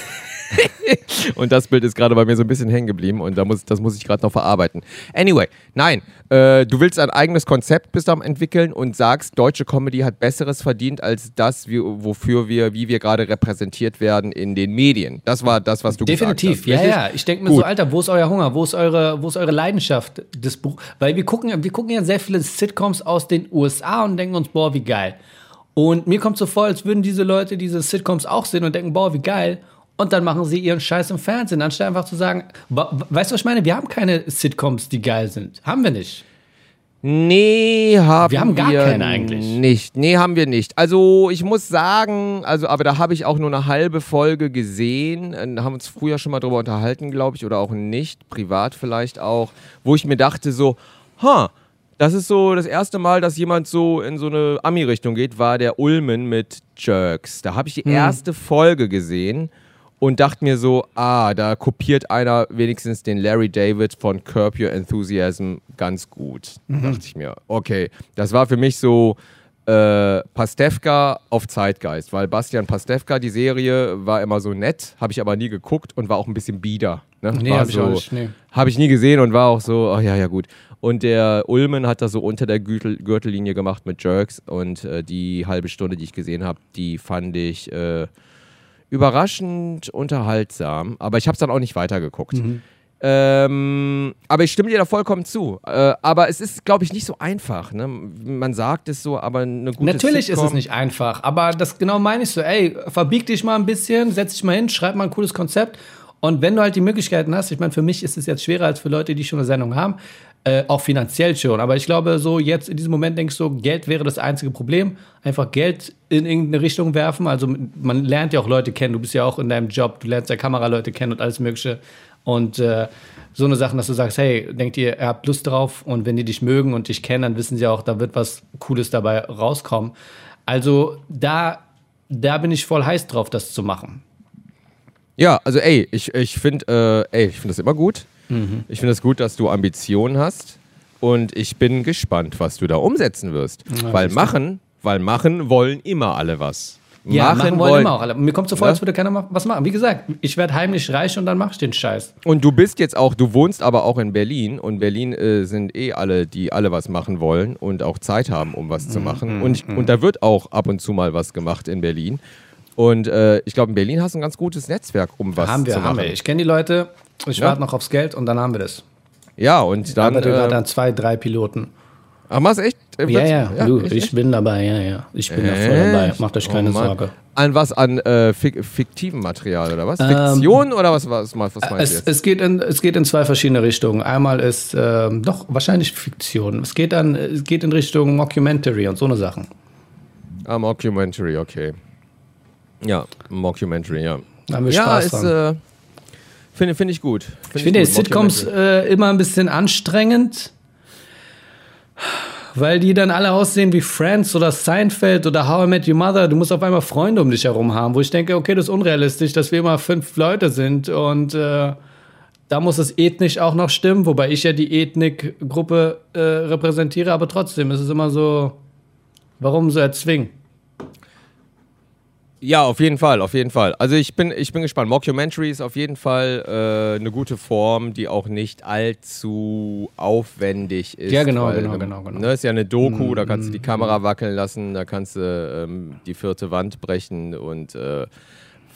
und das Bild ist gerade bei mir so ein bisschen hängen geblieben und da muss, das muss ich gerade noch verarbeiten. Anyway, nein, äh, du willst ein eigenes Konzept bis am entwickeln und sagst, deutsche Comedy hat Besseres verdient als das, wie, wofür wir, wie wir gerade repräsentiert werden in den Medien. Das war das, was du Definitiv, gesagt hast. Definitiv, ja, ja. Ich denke mir Gut. so, Alter, wo ist euer Hunger? Wo ist eure, wo ist eure Leidenschaft Buch? Weil wir gucken, wir gucken ja sehr viele Sitcoms aus den USA und denken uns, boah, wie geil. Und mir kommt so vor, als würden diese Leute diese Sitcoms auch sehen und denken, boah, wie geil und dann machen sie ihren Scheiß im Fernsehen, anstatt einfach zu sagen, weißt du, was ich meine? Wir haben keine Sitcoms, die geil sind. Haben wir nicht. Nee, haben wir. Wir haben gar keine eigentlich. Nicht. Nee, haben wir nicht. Also, ich muss sagen, also, aber da habe ich auch nur eine halbe Folge gesehen. Da haben uns früher schon mal drüber unterhalten, glaube ich, oder auch nicht, privat vielleicht auch, wo ich mir dachte so, ha, das ist so das erste Mal, dass jemand so in so eine Ami-Richtung geht, war der Ulmen mit Jerks. Da habe ich die hm. erste Folge gesehen und dachte mir so, ah, da kopiert einer wenigstens den Larry David von Curb Your Enthusiasm ganz gut. Mhm. dachte ich mir, okay, das war für mich so äh, Pastewka auf Zeitgeist, weil Bastian Pastewka, die Serie, war immer so nett, habe ich aber nie geguckt und war auch ein bisschen bieder. Ne? Nee, habe so, ich, nee. hab ich nie gesehen und war auch so, ach ja, ja, gut. Und der Ulmen hat das so unter der Gürtel, Gürtellinie gemacht mit Jerks und äh, die halbe Stunde, die ich gesehen habe, die fand ich äh, überraschend unterhaltsam, aber ich habe es dann auch nicht weitergeguckt. Mhm. Ähm, aber ich stimme dir da vollkommen zu. Äh, aber es ist, glaube ich, nicht so einfach. Ne? Man sagt es so, aber eine gute Natürlich Sitcom ist es nicht einfach, aber das genau meine ich so. Ey, verbieg dich mal ein bisschen, setz dich mal hin, schreib mal ein cooles Konzept. Und wenn du halt die Möglichkeiten hast, ich meine, für mich ist es jetzt schwerer als für Leute, die schon eine Sendung haben, äh, auch finanziell schon. Aber ich glaube, so jetzt in diesem Moment denkst du, Geld wäre das einzige Problem. Einfach Geld in irgendeine Richtung werfen. Also man lernt ja auch Leute kennen. Du bist ja auch in deinem Job, du lernst ja Kameraleute kennen und alles Mögliche. Und äh, so eine Sache, dass du sagst, hey, denkt ihr, ihr habt Lust drauf und wenn die dich mögen und dich kennen, dann wissen sie auch, da wird was Cooles dabei rauskommen. Also da, da bin ich voll heiß drauf, das zu machen. Ja, also ey, ich, ich finde äh, ey, das immer gut. Mhm. Ich finde es gut, dass du Ambitionen hast und ich bin gespannt, was du da umsetzen wirst. Ja, weil machen, weil machen wollen immer alle was. Ja, machen, machen wollen, wollen immer auch alle. Mir kommt so vor, ja? als würde keiner was machen. Wie gesagt, ich werde heimlich reich und dann mache ich den Scheiß. Und du bist jetzt auch, du wohnst aber auch in Berlin und Berlin äh, sind eh alle, die alle was machen wollen und auch Zeit haben, um was zu mhm, machen. Mhm. Und, und da wird auch ab und zu mal was gemacht in Berlin. Und äh, ich glaube, in Berlin hast du ein ganz gutes Netzwerk, um was haben wir, zu machen. Haben wir. Ich kenne die Leute, ich ja? warte noch aufs Geld und dann haben wir das. Ja, und dann. Ich arbeite äh, an zwei, drei Piloten. Ach, machst echt? Ja, ja, ja du, echt, ich bin dabei, ja, ja. Ich bin echt? da voll dabei. Macht euch keine oh, Sorge. An was? An äh, fik fiktivem Material oder was? Ähm, Fiktion oder was, was, was, meinst es, du? Es geht, in, es geht in zwei verschiedene Richtungen. Einmal ist ähm, doch wahrscheinlich Fiktion. Es geht, dann, es geht in Richtung Mockumentary und so eine Sachen. Ah, Mockumentary, okay. Ja, Mockumentary, ja. Da haben wir ja, Spaß ist, äh, Finde find ich gut. Find ich finde Sitcoms äh, immer ein bisschen anstrengend, weil die dann alle aussehen wie Friends oder Seinfeld oder How I Met Your Mother. Du musst auf einmal Freunde um dich herum haben, wo ich denke, okay, das ist unrealistisch, dass wir immer fünf Leute sind und äh, da muss es ethnisch auch noch stimmen, wobei ich ja die Ethnikgruppe äh, repräsentiere, aber trotzdem ist es immer so, warum so erzwingen? Ja, auf jeden Fall, auf jeden Fall. Also ich bin, ich bin gespannt. Mockumentary ist auf jeden Fall äh, eine gute Form, die auch nicht allzu aufwendig ist. Ja, genau, weil, genau, ähm, genau, genau. Ne, ist ja eine Doku, Mm, da kannst du mm, die Kamera wackeln lassen, da kannst du ähm, die vierte Wand brechen und äh,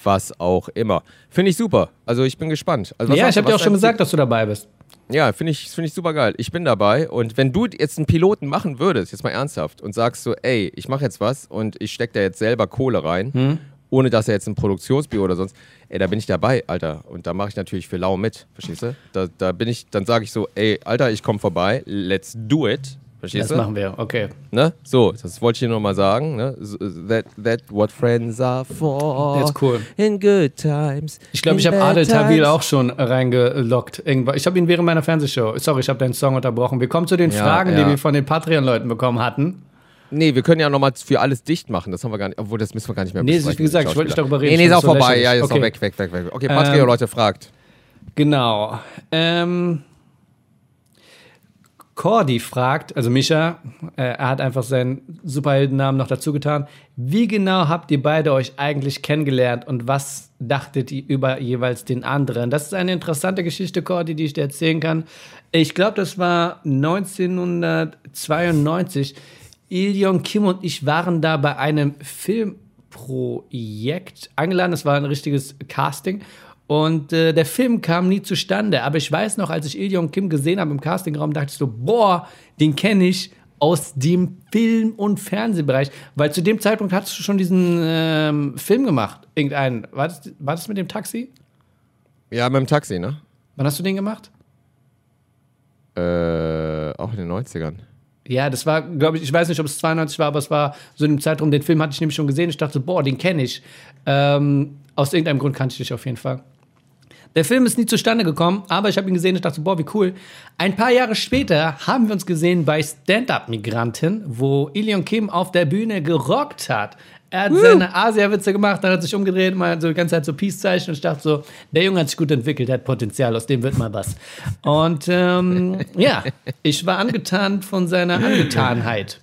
was auch immer. Finde ich super. Also ich bin gespannt. Also, ja, ich du, habe dir auch schon gesagt, dass du dabei bist. Ja, finde ich, find ich super geil. Ich bin dabei. Und wenn du jetzt einen Piloten machen würdest, jetzt mal ernsthaft, und sagst so, ey, ich mache jetzt was und ich stecke da jetzt selber Kohle rein, Hm? ohne dass er jetzt ein Produktionsbüro oder sonst, ey, da bin ich dabei, Alter. Und da mache ich natürlich für lau mit, verstehst du? Da, da bin ich, dann sage ich so, ey, Alter, ich komme vorbei, let's do it. Verstehst Das du? machen wir, okay. Ne? So, das wollte ich dir nochmal sagen. Ne? So, That, that what friends are for. That's cool. In good times. Ich glaube, ich habe Adel times. auch schon reingelockt. Ich habe ihn während meiner Fernsehshow. Sorry, ich habe deinen Song unterbrochen. Wir kommen zu den Ja, Fragen, ja. die wir von den Patreon-Leuten bekommen hatten. Nee, wir können ja nochmal für alles dicht machen. Das haben wir gar nicht. Obwohl, das müssen wir gar nicht mehr Nee, wie gesagt, ich wollte nicht darüber reden. Nee, nee, ist auch so vorbei. lächerlich. Ja, ist Okay. auch weg, weg, weg, weg. Okay, Patreon, Ähm, Leute, fragt. Genau. Ähm, Cordy fragt, also Mischa, äh, er hat einfach seinen Superheldennamen noch dazu getan. Wie genau habt ihr beide euch eigentlich kennengelernt und was dachtet ihr über jeweils den anderen? Das ist eine interessante Geschichte, Cordy, die ich dir erzählen kann. Ich glaube, das war 1992. Ilion Kim und ich waren da bei einem Filmprojekt eingeladen. Das war ein richtiges Casting. Und äh, der Film kam nie zustande. Aber ich weiß noch, als ich Ilion Kim gesehen habe im Castingraum, dachte ich so, boah, den kenne ich aus dem Film- und Fernsehbereich. Weil zu dem Zeitpunkt hattest du schon diesen ähm, Film gemacht. Irgendeinen. War das, war das mit dem Taxi? Ja, mit dem Taxi, ne? Wann hast du den gemacht? Äh, auch in den 90ern. Ja, das war, glaube ich, ich weiß nicht, ob es 92 war, aber es war so in dem Zeitraum, den Film hatte ich nämlich schon gesehen. Ich dachte, boah, den kenne ich. Ähm, aus irgendeinem Grund kannte ich dich auf jeden Fall. Der Film ist nie zustande gekommen, aber ich habe ihn gesehen und dachte, boah, wie cool. Ein paar Jahre später haben wir uns gesehen bei Stand-Up-Migranten, wo Ilion Kim auf der Bühne gerockt hat. Er hat seine Asia-Witze gemacht, dann hat sich umgedreht, mal so die ganze Zeit so Peace-Zeichen und ich dachte so, der Junge hat sich gut entwickelt, hat Potenzial, aus dem wird mal was. Und ähm, ja, ich war angetan von seiner Angetanheit.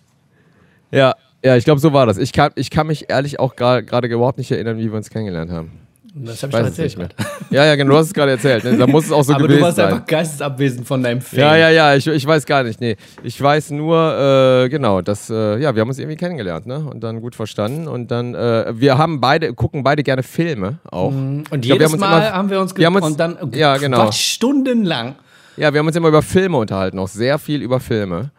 Ja, ja, ich glaube, so war das. Ich kann, ich kann mich ehrlich auch gerade überhaupt nicht erinnern, wie wir uns kennengelernt haben. Das habe Ich es erzählt. Ja, ja, genau, du hast es gerade erzählt. Ne? Da muss es auch so aber gewesen du warst sein. einfach geistesabwesend von deinem Film. Ja, ja, ja, ich, ich weiß gar nicht. Nee, ich weiß nur, äh, genau, dass, äh, ja, wir haben uns irgendwie kennengelernt, ne? Und dann gut verstanden. Und dann, äh, wir haben beide, gucken beide gerne Filme auch. Und Ich glaub, wir jedes haben Mal immer- haben wir uns, wir haben uns- und dann ja, genau. Stundenlang. Ja, wir haben uns immer über Filme unterhalten, auch sehr viel über Filme.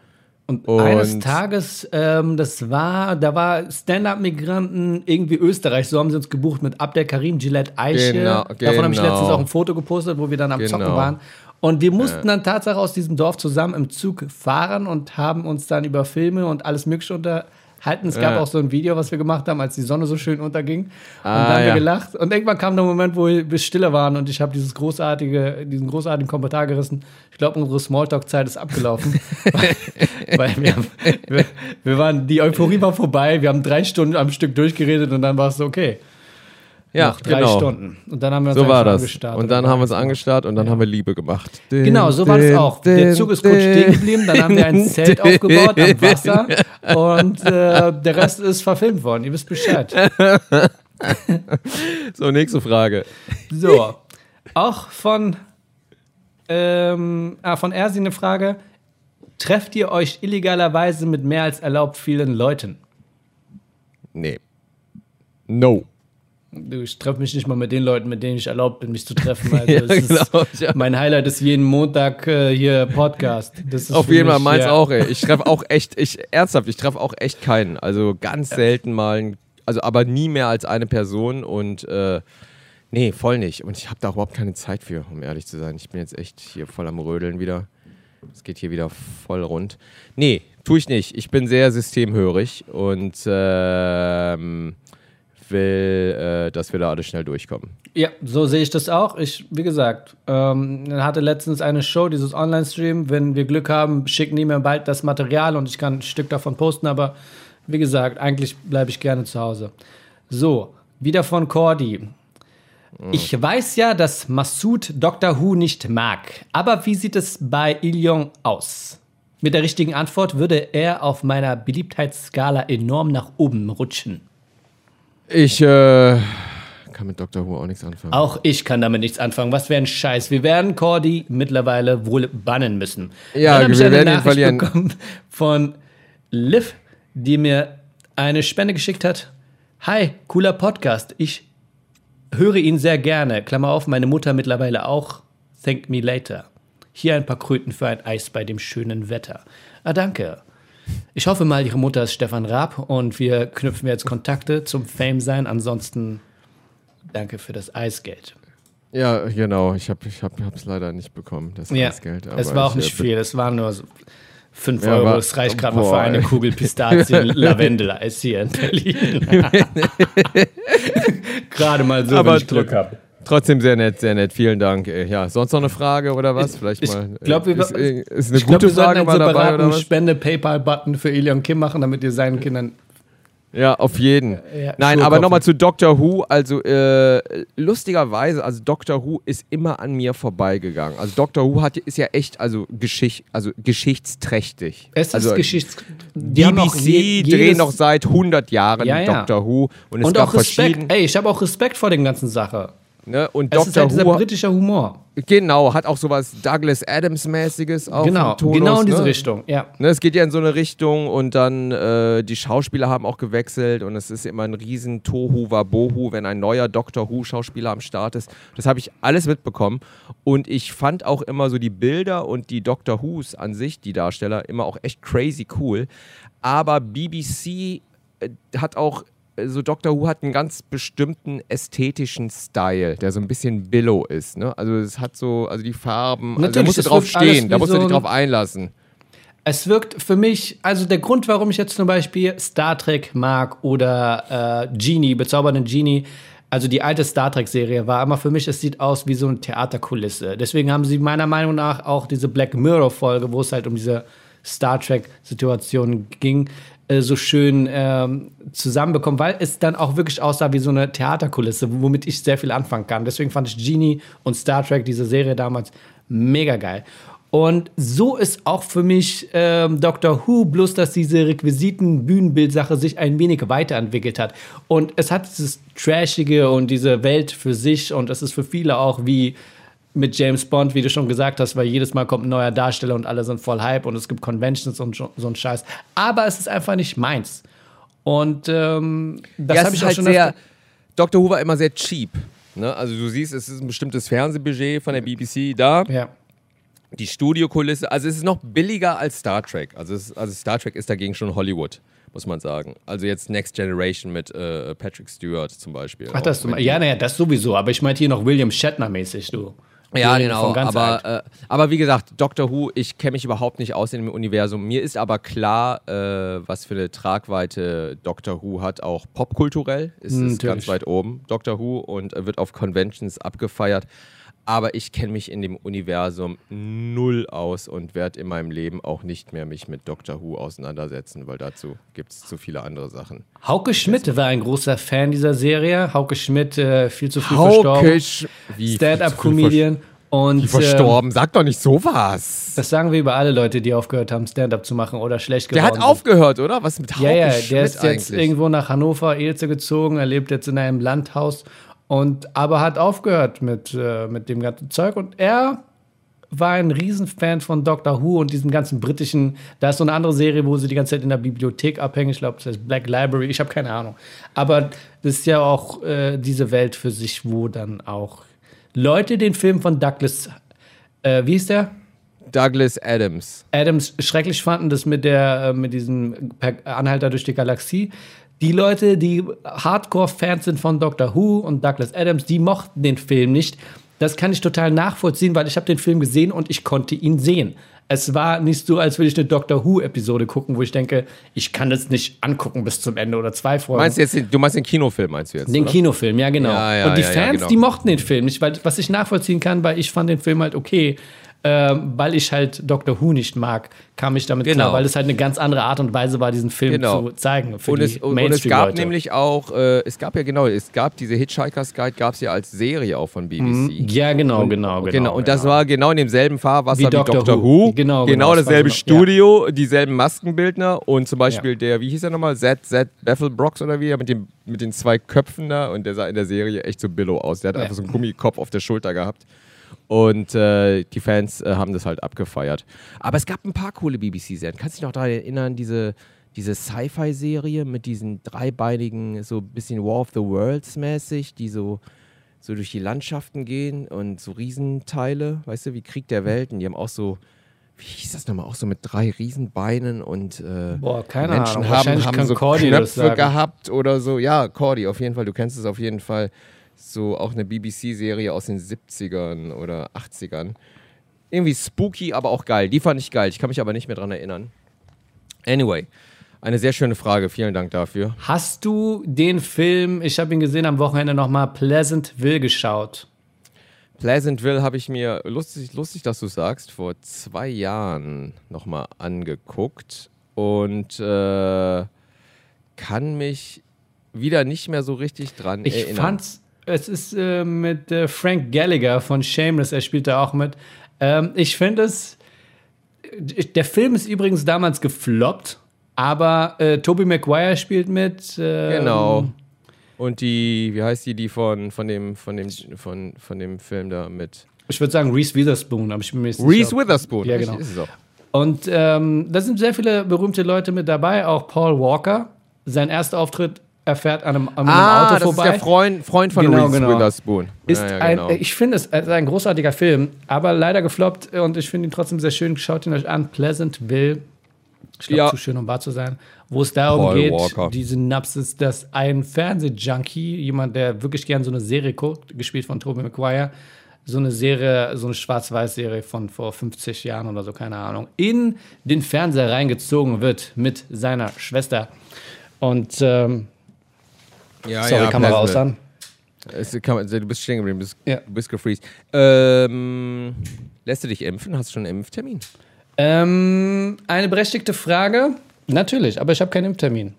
Und, Und- eines Tages, ähm, das war, da war Stand-Up-Migranten irgendwie Österreich, so haben sie uns gebucht mit Abdel Karim, Gillette Eiche. Genau, Davon habe ich genau. letztens auch ein Foto gepostet, wo wir dann am Genau. Zocken waren. Und wir mussten dann tatsächlich aus diesem Dorf zusammen im Zug fahren und haben uns dann über Filme und alles Mögliche unterhalten. Es gab Ja. auch so ein Video, was wir gemacht haben, als die Sonne so schön unterging. Und Ah, da haben wir ja. gelacht. Und irgendwann kam der Moment, wo wir stille waren und ich habe dieses großartige, diesen großartigen Kommentar gerissen. Ich glaube, unsere Smalltalk-Zeit ist abgelaufen. weil weil wir, haben, wir, wir waren, die Euphorie war vorbei. Wir haben drei Stunden am Stück durchgeredet und dann war es okay. Ja, noch drei genau. Stunden. Und dann haben wir uns So war das. angestarrt Und dann haben wir uns angestarrt und dann haben wir Liebe gemacht. Genau, so war das auch. Der Zug ist kurz stehen geblieben, dann haben wir ein Zelt aufgebaut am Wasser und äh, der Rest ist verfilmt worden. Ihr wisst Bescheid. So, nächste Frage. So, auch von, ähm, ah, von Ersi eine Frage. Trefft ihr euch illegalerweise mit mehr als erlaubt vielen Leuten? Nee. No. Ich treffe mich nicht mal mit den Leuten, mit denen ich erlaubt bin, mich zu treffen. Also Ja, es ist, glaub ich, ja. Mein Highlight ist jeden Montag äh, hier Podcast. Das ist Auf jeden Fall, meins ja. auch, ey. Ich treffe auch echt, ich, ernsthaft, ich treffe auch echt keinen. Also ganz selten mal, ein- also aber nie mehr als eine Person und äh, nee, voll nicht. Und ich habe da überhaupt keine Zeit für, um ehrlich zu sein. Ich bin jetzt echt hier voll am Rödeln wieder. Es geht hier wieder voll rund. Nee, tue ich nicht. Ich bin sehr systemhörig und ähm, will, äh, dass wir da alle schnell durchkommen. Ja, so sehe ich das auch. Ich, wie gesagt, ähm, hatte letztens eine Show, dieses Online-Stream. Wenn wir Glück haben, schicken die mir bald das Material und ich kann ein Stück davon posten. Aber wie gesagt, eigentlich bleibe ich gerne zu Hause. So, wieder von Cordy. Ich weiß ja, dass Massoud Dr. Who nicht mag. Aber wie sieht es bei Ilion aus? Mit der richtigen Antwort würde er auf meiner Beliebtheitsskala enorm nach oben rutschen. Ich äh, kann mit Dr. Who auch nichts anfangen. Auch ich kann damit nichts anfangen. Was für ein Scheiß. Wir werden Cordy mittlerweile wohl bannen müssen. Ja, Dann hab ich wir eine werden ihn Nachricht verlieren. bekommen von Liv, die mir eine Spende geschickt hat. Hi, cooler Podcast. Ich höre ihn sehr gerne. Klammer auf, meine Mutter mittlerweile auch. Thank me later. Hier ein paar Kröten für ein Eis bei dem schönen Wetter. Ah, danke. Ich hoffe mal, Ihre Mutter ist Stefan Raab und wir knüpfen jetzt Kontakte zum Fame sein. Ansonsten danke für das Eisgeld. Ja, genau. Ich habe es ich hab, hab's leider nicht bekommen, das Ja, Eisgeld. es aber war auch ich, nicht äh, viel. Es waren nur so 5 Ja, Euro. Es reicht gerade mal für eine. Kugel Pistazien-Lavendel-Eis hier in Berlin. Gerade mal so, Aber wenn ich Glück habe. Trotzdem sehr nett, sehr nett. Vielen Dank. Äh, Ja, sonst noch eine Frage oder was? Vielleicht ich mal. glaub, wir- ist, äh, ist eine Ich glaube, gute wir sollten Frage einen dabei oder separaten? Spende-PayPal-Button für Elion Kim machen, damit ihr seinen Kindern. Ja, auf jeden. Ja, Nein, aber nochmal zu Doctor Who. Also äh, lustigerweise, also Doctor Who ist immer an mir vorbeigegangen. Also Doctor Who hat, ist ja echt also, Geschicht, also geschichtsträchtig. Es ist also, Geschichts. Die BBC je- drehen noch seit 100 Jahren Ja, ja. Doctor Who und es Und auch Respekt. Ey, ich habe auch Respekt vor den ganzen Sache. Ne? Und Es ist halt dieser Who, britische Humor. genau, hat auch sowas Douglas Adams-mäßiges auch. Genau, Tonus, genau in diese ne? Richtung. Ja. Ne, es geht ja in so eine Richtung und dann äh, die Schauspieler haben auch gewechselt und es ist immer ein riesen Tohu Wabohu, wenn ein neuer Doctor Who Schauspieler am Start ist. Das habe ich alles mitbekommen und ich fand auch immer so die Bilder und die Doctor Who's an sich, die Darsteller, immer auch echt crazy cool. Aber BBC äh, hat auch so Doctor Who hat einen ganz bestimmten ästhetischen Style, der so ein bisschen Billow ist. Ne? Also es hat so, also die Farben, also da musst du drauf stehen, da musst so du dich drauf einlassen. Es wirkt für mich, also der Grund, warum ich jetzt zum Beispiel Star Trek mag oder äh, Genie, bezaubernden Genie, also die alte Star Trek-Serie war immer für mich, es sieht aus wie so eine Theaterkulisse. Deswegen haben sie meiner Meinung nach auch diese Black Mirror-Folge, wo es halt um diese Star Trek-Situation ging, äh, so schön ähm, zusammenbekommen, weil es dann auch wirklich aussah wie so eine Theaterkulisse, womit ich sehr viel anfangen kann. Deswegen fand ich Genie und Star Trek, diese Serie damals, mega geil. Und so ist auch für mich ähm, Doctor Who, bloß dass diese Requisiten-Bühnenbildsache sich ein wenig weiterentwickelt hat. Und es hat dieses Trashige und diese Welt für sich und es ist für viele auch wie mit James Bond, wie du schon gesagt hast, weil jedes Mal kommt ein neuer Darsteller und alle sind voll Hype und es gibt Conventions und so ein Scheiß. Aber es ist einfach nicht meins. Und ähm, das ja, habe ich auch halt schon sehr. Dr. Who war immer sehr cheap. Ne? Also du siehst, es ist ein bestimmtes Fernsehbudget von der BBC da. Ja. Die Studiokulisse, also es ist noch billiger als Star Trek. Also, es, also Star Trek ist dagegen schon Hollywood, muss man sagen. Also jetzt Next Generation mit äh, Patrick Stewart zum Beispiel. Ach, das, Auch mit- ja, naja, das sowieso. Aber ich meinte hier noch William Shatner-mäßig, du. Ja, genau. Aber, äh, aber wie gesagt, Doctor Who, ich kenne mich überhaupt nicht aus in dem Universum. Mir ist aber klar, äh, was für eine Tragweite Doctor Who hat, auch popkulturell. Ist es ganz weit oben, Doctor Who, und äh, wird auf Conventions abgefeiert. Aber ich kenne mich in dem Universum null aus und werde in meinem Leben auch nicht mehr mich mit Doctor Who auseinandersetzen, weil dazu gibt es zu viele andere Sachen. Hauke Schmidt war ein großer Fan dieser Serie. Hauke Schmidt, äh, viel zu früh verstorben. Sch- wie Stand-up-Comedian. Und verstorben. Sag doch nicht sowas. Äh, das sagen wir über alle Leute, die aufgehört haben, Stand-up zu machen oder schlecht Der geworden hat aufgehört, oder? Was mit. Hauke Ja, ja, Schmidt der ist jetzt eigentlich? irgendwo nach Hannover, Ilze gezogen. Er lebt jetzt in einem Landhaus. Und, aber hat aufgehört mit, äh, mit dem ganzen Zeug. Und er war ein Riesenfan von Doctor Who und diesem ganzen britischen. Da ist so eine andere Serie, wo sie die ganze Zeit in der Bibliothek abhängen. Ich glaube, das heißt Black Library. Ich habe keine Ahnung. Aber das ist ja auch äh, diese Welt für sich, wo dann auch Leute den Film von Douglas, äh, wie ist der? Douglas Adams. Adams schrecklich fanden, das mit der äh, mit diesem Anhalter durch die Galaxie. Die Leute, die Hardcore-Fans sind von Doctor Who und Douglas Adams, die mochten den Film nicht. Das kann ich total nachvollziehen, weil ich habe den Film gesehen und ich konnte ihn sehen. Es war nicht so, als würde ich eine Doctor Who-Episode gucken, wo ich denke, ich kann das nicht angucken bis zum Ende oder zwei Folgen. Meinst du jetzt, den, du meinst den Kinofilm, meinst du jetzt? Den oder? Kinofilm, ja, genau. Ja, ja, und die ja, ja, Fans, genau. die mochten den Film nicht, weil was ich nachvollziehen kann, weil ich fand den Film halt okay. Ähm, weil ich halt Doctor Who nicht mag, kam ich damit Genau. klar, weil es halt eine ganz andere Art und Weise war, diesen Film Genau. zu zeigen. Für Und die es, und, und es gab nämlich auch, äh, es gab ja genau, es gab diese Hitchhiker's Guide, gab es ja als Serie auch von BBC. Mhm. Ja, genau, genau, genau. Genau, und das genau. war genau in demselben Fahrwasser Wie wie, Doctor Doctor, Who. Who. Genau, genau, genau das dasselbe genau- Studio, dieselben Maskenbildner und zum Beispiel Ja. der, wie hieß er nochmal, Z, Z Brocks oder wie, mit, dem, mit den zwei Köpfen da und der sah in der Serie echt so Billo aus. Der hat Ja. einfach so einen Gummikopf auf der Schulter gehabt. Und äh, die Fans äh, haben das halt abgefeiert. Aber es gab ein paar coole BBC-Serien. Kannst du dich noch daran erinnern, diese, diese Sci-Fi-Serie mit diesen dreibeinigen, so ein bisschen War of the Worlds mäßig, die so, so durch die Landschaften gehen und so Riesenteile, weißt du, wie Krieg der Welten. Die haben auch so, wie hieß das nochmal, auch so mit drei Riesenbeinen und äh, Boah, keine Menschen Ahnung. haben, haben so Cordy Knöpfe gehabt oder so. Ja, Cordy, auf jeden Fall. Du kennst es auf jeden Fall. So auch eine BBC-Serie aus den 70ern oder 80ern. Irgendwie spooky, aber auch geil. Die fand ich geil. Ich kann mich aber nicht mehr dran erinnern. Anyway, eine sehr schöne Frage. Vielen Dank dafür. Hast du den Film, ich habe ihn gesehen am Wochenende nochmal, Pleasantville geschaut? Pleasantville habe ich mir, lustig, lustig, dass du sagst, vor zwei Jahren nochmal angeguckt und äh, kann mich wieder nicht mehr so richtig dran Ich erinnern. fand's, es ist äh, mit äh, Frank Gallagher von Shameless, er spielt da auch mit. Ähm, ich finde es, äh, der Film ist übrigens damals gefloppt, aber äh, Tobey Maguire spielt mit. ähm, Genau. Und die, wie heißt die, die von, von, dem, von, dem, von, von dem Film da mit? Ich würde sagen Reese Witherspoon, aber ich bin mir nicht Reese sicher. Witherspoon. Ja, genau. Und ähm, da sind sehr viele berühmte Leute mit dabei, auch Paul Walker. Sein erster Auftritt erfährt an einem, an einem Ah, Auto das vorbei. ist der Freund, Freund von Genau, Reese genau. Witherspoon. Ist ja, ja, ein, genau. ich finde es ist ein großartiger Film, aber leider gefloppt und ich finde ihn trotzdem sehr schön. Schaut ihn euch an. Pleasantville. Ich glaube, Ja. zu schön, um wahr zu sein. Wo es darum Paul geht, Walker. die Synapsis, dass ein Fernsehjunkie, jemand, der wirklich gern so eine Serie guckt, gespielt von Tobey Maguire, so eine Serie, so eine Schwarz-Weiß-Serie von vor 50 Jahren oder so, keine Ahnung, in den Fernseher reingezogen wird mit seiner Schwester. Und ähm, ja, sorry, ja, Kamera aus an. Du bist stehen geblieben, du bist, Ja. du bist gefreezed. Ähm, lässt du dich impfen? Hast du schon einen Impftermin? Ähm, eine berechtigte Frage. Natürlich, aber ich habe keinen Impftermin.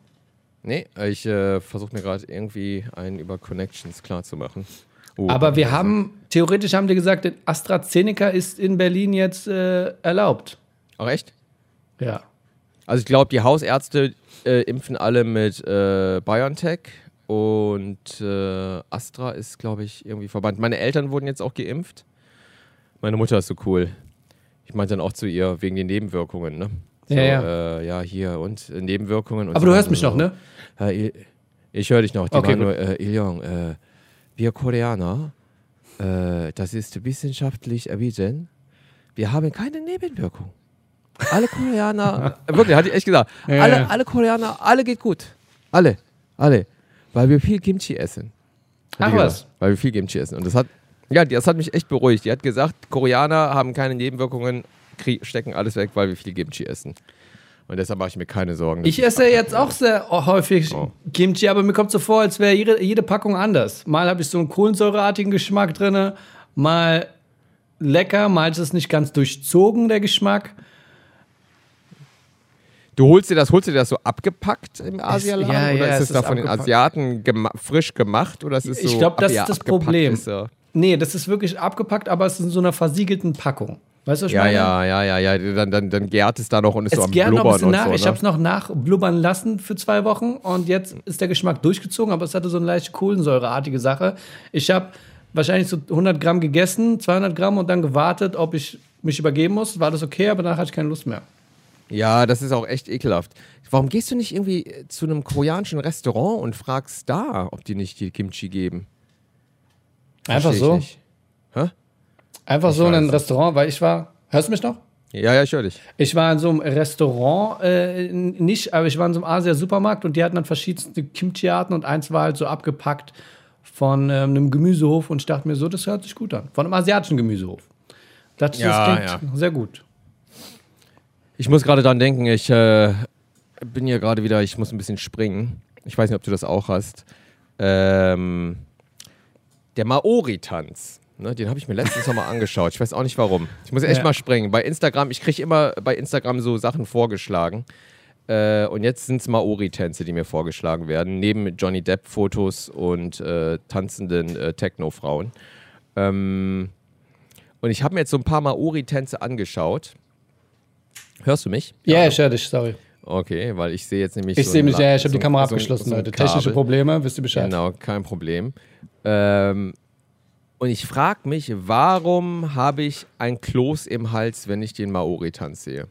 Nee, ich äh, versuche mir gerade irgendwie einen über Connections klarzumachen. Oh, Aber wir also- haben, theoretisch haben die gesagt, AstraZeneca ist in Berlin jetzt äh, erlaubt. Ach echt? Ja. Also ich glaube, die Hausärzte äh, impfen alle mit äh, BioNTech und äh, Astra ist, glaube ich, irgendwie verbannt. Meine Eltern wurden jetzt auch geimpft. Meine Mutter ist so cool. Ich meinte dann auch zu ihr wegen den Nebenwirkungen, ne? So, Ja, ja. Äh, ja, hier und äh, Nebenwirkungen. Und Aber so du hörst weiter mich so. noch, ne? Äh, ich ich höre dich noch. Die Okay, nur, äh, Ilyong, äh, wir Koreaner, äh, das ist wissenschaftlich erwiesen, wir haben keine Nebenwirkung. Alle Koreaner, wirklich, hatte ich echt gesagt, Ja, alle, ja. alle Koreaner, alle geht gut. Alle, alle. Weil wir viel Kimchi essen. Ach was. Weil wir viel Kimchi essen. Und das hat, ja, das hat mich echt beruhigt. Die hat gesagt, Koreaner haben keine Nebenwirkungen, stecken alles weg, weil wir viel Kimchi essen. Und deshalb mache ich mir keine Sorgen. Ich esse jetzt auch sehr häufig Oh. Kimchi, aber mir kommt so vor, als wäre jede, jede Packung anders. Mal habe ich so einen kohlensäureartigen Geschmack drin, mal lecker, mal ist es nicht ganz durchzogen, der Geschmack. Du holst dir das, holst du dir das so abgepackt im Asialaden? ja, oder ja, ist es es da von den. Asiaten gema frisch gemacht? Oder ist es so Ich glaub, das ab- ist das Problem. Ist, ja. Nee, das ist wirklich abgepackt, aber es ist in so einer versiegelten Packung. Weißt du, was ich ja, meine? ja, ja, ja, ja. Dann, dann, dann gärt es da noch und ist Es so am gärt noch ein Blubbern bisschen nach. so. ich ne? habe es noch nachblubbern lassen für zwei Wochen und jetzt ist der Geschmack durchgezogen, aber es hatte so eine leichte Kohlensäureartige Sache. Ich habe wahrscheinlich so 100 Gramm gegessen, 200 Gramm und dann gewartet, ob ich mich übergeben muss. War das okay, aber danach hatte ich keine Lust mehr. Ja, das ist auch echt ekelhaft. Warum gehst du nicht irgendwie äh, zu einem koreanischen Restaurant und fragst da, ob die nicht die Kimchi geben? Einfach Versteh ich so. nicht. Einfach Ich so in es. Restaurant, weil ich war. Hörst du mich noch? Ja, ja, ich höre dich. Ich war in so einem Restaurant, äh, nicht, aber ich war in so einem Asia-Supermarkt und die hatten dann verschiedenste Kimchi-Arten und eins war halt so abgepackt von ähm, einem Gemüsehof und ich dachte mir so, das hört sich gut an. Von einem asiatischen Gemüsehof. Dachte ich, Ja, das klingt sehr gut. Ich muss gerade dran denken, ich äh, bin hier gerade wieder, ich muss ein bisschen springen. Ich weiß nicht, ob du das auch hast. Ähm, der Maori-Tanz. Ne, den habe ich mir letztens noch mal angeschaut. Ich weiß auch nicht warum. Ich muss echt Ja. mal springen. Bei Instagram, ich kriege immer bei Instagram so Sachen vorgeschlagen. Äh, und jetzt sind es Maori-Tänze, die mir vorgeschlagen werden, neben Johnny Depp-Fotos und äh, tanzenden äh, Techno-Frauen. Ähm, und ich habe mir jetzt so ein paar Maori-Tänze angeschaut. Hörst du mich? Ja, ich höre dich, sorry. Okay, weil ich sehe jetzt nämlich. Ich so sehe mich, ja, ich habe so die Kamera so abgeschlossen, Leute. Technische. Probleme, wisst ihr Bescheid. Genau, kein Problem. Ähm, und ich frage mich, warum habe ich ein Kloß im Hals, wenn ich den Maori-Tanz sehe?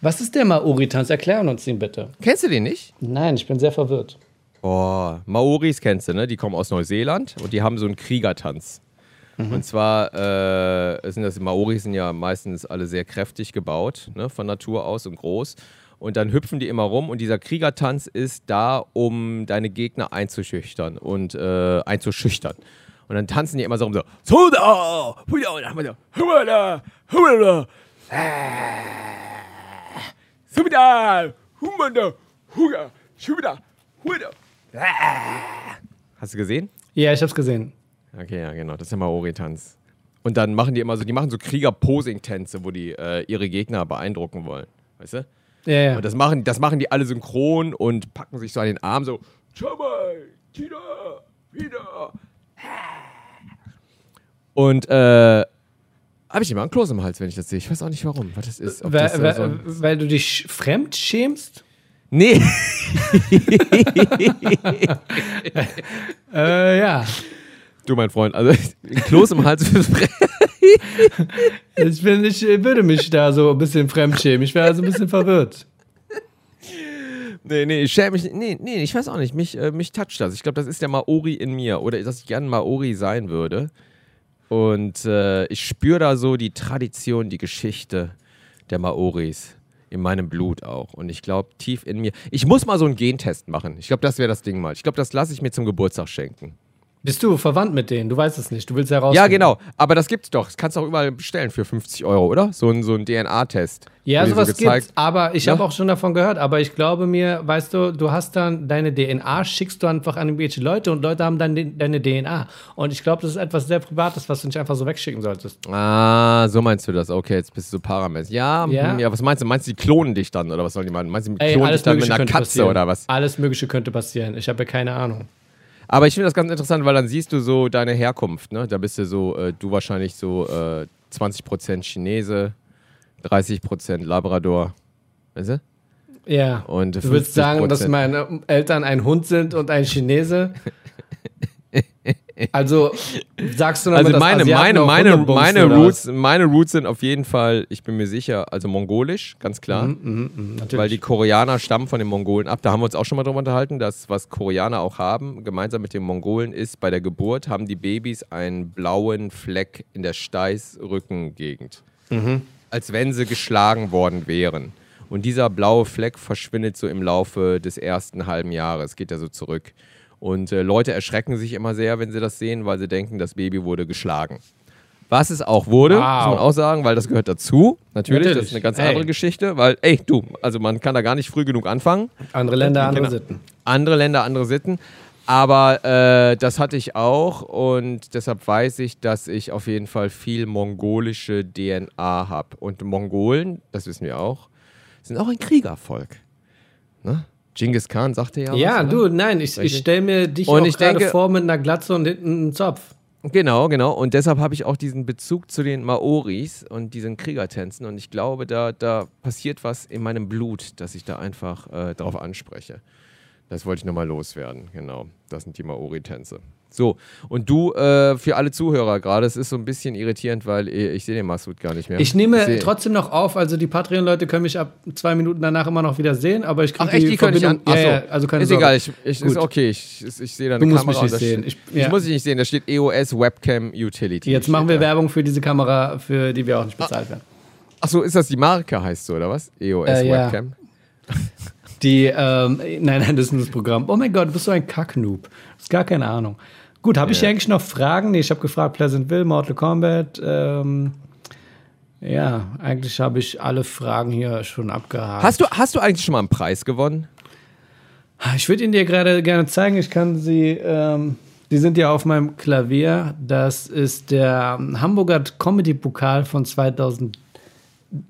Was ist der Maori-Tanz? Erklären uns den bitte. Kennst du den nicht? Nein, ich bin sehr verwirrt. Oh, Maoris kennst du, ne? Die kommen aus Neuseeland und die haben so einen Kriegertanz. Und zwar äh, sind das Maoris sind ja meistens alle sehr kräftig gebaut, ne? von Natur aus und groß. Und dann hüpfen die immer rum und dieser Kriegertanz ist da, um deine Gegner einzuschüchtern und äh, einzuschüchtern. Und dann tanzen die immer so rum so. Hast du gesehen? Ja, ich hab's gesehen. Okay, ja, genau. Das ist der Maori-Tanz. Und dann machen die immer so, die machen so Krieger-Posing-Tänze, wo die äh, ihre Gegner beeindrucken wollen. Weißt du? Ja, ja. Und das machen, das machen die alle synchron und packen sich so an den Arm so. Chamai, Tina, wieder. Und äh, habe ich immer ein Kloß im Hals, wenn ich das sehe. Ich weiß auch nicht warum. Was das ist. Weil, das, weil, so weil du dich fremd schämst? nee. Äh, ja. Du, mein Freund, also Kloß im Hals fürs Ich, bin, ich würde mich da so ein bisschen fremd schämen. Ich wäre also ein bisschen verwirrt. Nee, nee, ich schäme mich. Nee, nee, ich weiß auch nicht. Mich, äh, mich toucht das. Ich glaube, das ist der Maori in mir. Oder dass ich gern Maori sein würde. Und äh, ich spüre da so die Tradition, die Geschichte der Maoris. In meinem Blut auch. Und ich glaube, tief in mir. Ich muss mal so einen Gentest machen. Ich glaube, das wäre das Ding mal. Ich glaube, das lasse ich mir zum Geburtstag schenken. Bist du verwandt mit denen? Du weißt es nicht. Du willst heraus. Ja, genau. Aber das gibt's doch. Das kannst du auch überall bestellen für 50 Euro, oder? So ein, so ein DNA-Test. Ja, sowas so gibt's. Aber ich Ja? habe auch schon davon gehört. Aber ich glaube mir, weißt du, du hast dann deine DNA, schickst du einfach an irgendwelche Leute und Leute haben dann deine DNA. Und ich glaube, das ist etwas sehr Privates, was du nicht einfach so wegschicken solltest. Ah, so meinst du das. Okay, jetzt bist du paramäßig. Ja, Ja. ja. ja, was meinst du? Meinst du, die klonen dich dann oder was sollen die meinen? Meinst du, die Ey, klonen dich alles dann mit einer Katze passieren. oder was? Alles Mögliche könnte passieren. Ich habe ja keine Ahnung. Aber ich finde das ganz interessant, weil dann siehst du so deine Herkunft. Ne? Da bist du so, äh, du wahrscheinlich so äh, 20% Chinese, 30% Labrador. Weißt du? Ja. Und Du würdest sagen, dass 50%. meine Eltern ein Hund sind und ein Chinese? Also sagst du noch Also meine, meine, meine, meine, Roots, meine Roots sind auf jeden Fall, ich bin mir sicher, also mongolisch, ganz klar. Mhm, Natürlich. Weil die Koreaner stammen von den Mongolen ab. Da haben wir uns auch schon mal drüber unterhalten, dass was Koreaner auch haben, gemeinsam mit den Mongolen, ist, bei der Geburt haben die Babys einen blauen Fleck in der Steißrückengegend. Als wenn sie geschlagen worden wären. Und dieser blaue Fleck verschwindet so im Laufe des ersten halben Jahres, geht ja so zurück. Und äh, Leute erschrecken sich immer sehr, wenn sie das sehen, weil sie denken, das Baby wurde geschlagen. Was es auch wurde, Wow. muss man auch sagen, weil das gehört dazu. Natürlich, das Natürlich. ist eine ganz Ey. andere Geschichte, weil, ey, du, also man kann da gar nicht früh genug anfangen. andere Länder, andere Genau. Sitten. Andere Länder, andere Sitten. Aber äh, das hatte ich auch und deshalb weiß ich, dass ich auf jeden Fall viel mongolische DNA habe. Und Mongolen, das wissen wir auch, sind auch ein Kriegervolk. Ne? Genghis Khan sagte ja. Ja, was, du, nein, ich, ich stelle mir dich Und auch ich denke- vor mit einer Glatze und hinten einem Zopf. Genau, genau. Und deshalb habe ich auch diesen Bezug zu den Maoris und diesen Kriegertänzen. Und ich glaube, da, da passiert was in meinem Blut, dass ich da einfach äh, drauf anspreche. Das wollte ich nochmal loswerden. Genau. Das sind die Maori-Tänze. So, und du, äh, für alle Zuhörer gerade, es ist so ein bisschen irritierend, weil ich sehe den Masud gar nicht mehr. Ich nehme seh- trotzdem noch auf, also die Patreon-Leute können mich ab zwei Minuten danach immer noch wieder sehen, aber ich kriege Ach echt, die können ich an. ja, Achso, ja, also keine ist Sorge. egal, ich, ich, ist okay, ich, ich, ich sehe da Du musst Kamera. mich nicht sehen. steht- Ich- ja. ich muss dich nicht sehen, da steht EOS Webcam Utility. Jetzt machen wir da. Werbung für diese Kamera, für die wir auch nicht bezahlt werden. Achso, ist das die Marke, heißt so, oder was? EOS Äh. Webcam? Die, ähm, nein, nein, das ist nur das Programm. Oh mein Gott, du bist so ein Kacknoob. Hast gar keine Ahnung. Gut, habe ich hier eigentlich noch Fragen? Nee, ich habe gefragt Pleasantville, Mortal Kombat. Ähm, ja, eigentlich habe ich alle Fragen hier schon abgehakt. Hast du, hast du eigentlich schon mal einen Preis gewonnen? Ich würde ihn dir gerade gerne zeigen. Ich kann sie. Ähm, die sind ja auf meinem Klavier. Das ist der Hamburger Comedy-Pokal von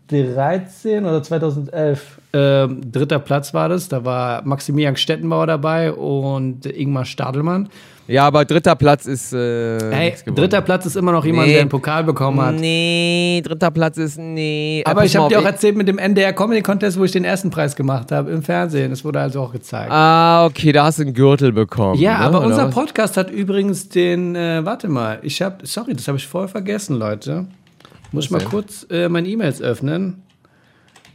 2013 oder 2011. Ähm, dritter Platz war das. Da war Maximilian Stettenbauer dabei und Ingmar Stadelmann. Ja, aber dritter Platz ist. Äh, Hey, dritter Platz ist immer noch jemand, Nee. der einen Pokal bekommen hat. Nee, dritter Platz ist. Nee. Aber pass ich habe dir auch erzählt mit dem NDR Comedy Contest, wo ich den ersten Preis gemacht habe im Fernsehen. Das wurde also auch gezeigt. Ah, okay, da hast du einen Gürtel bekommen. ja, ne? aber Oder unser was? Podcast hat übrigens den, äh, warte mal, ich habe, sorry, das habe ich voll vergessen, Leute. Muss ich mal kurz äh, meine E-Mails öffnen.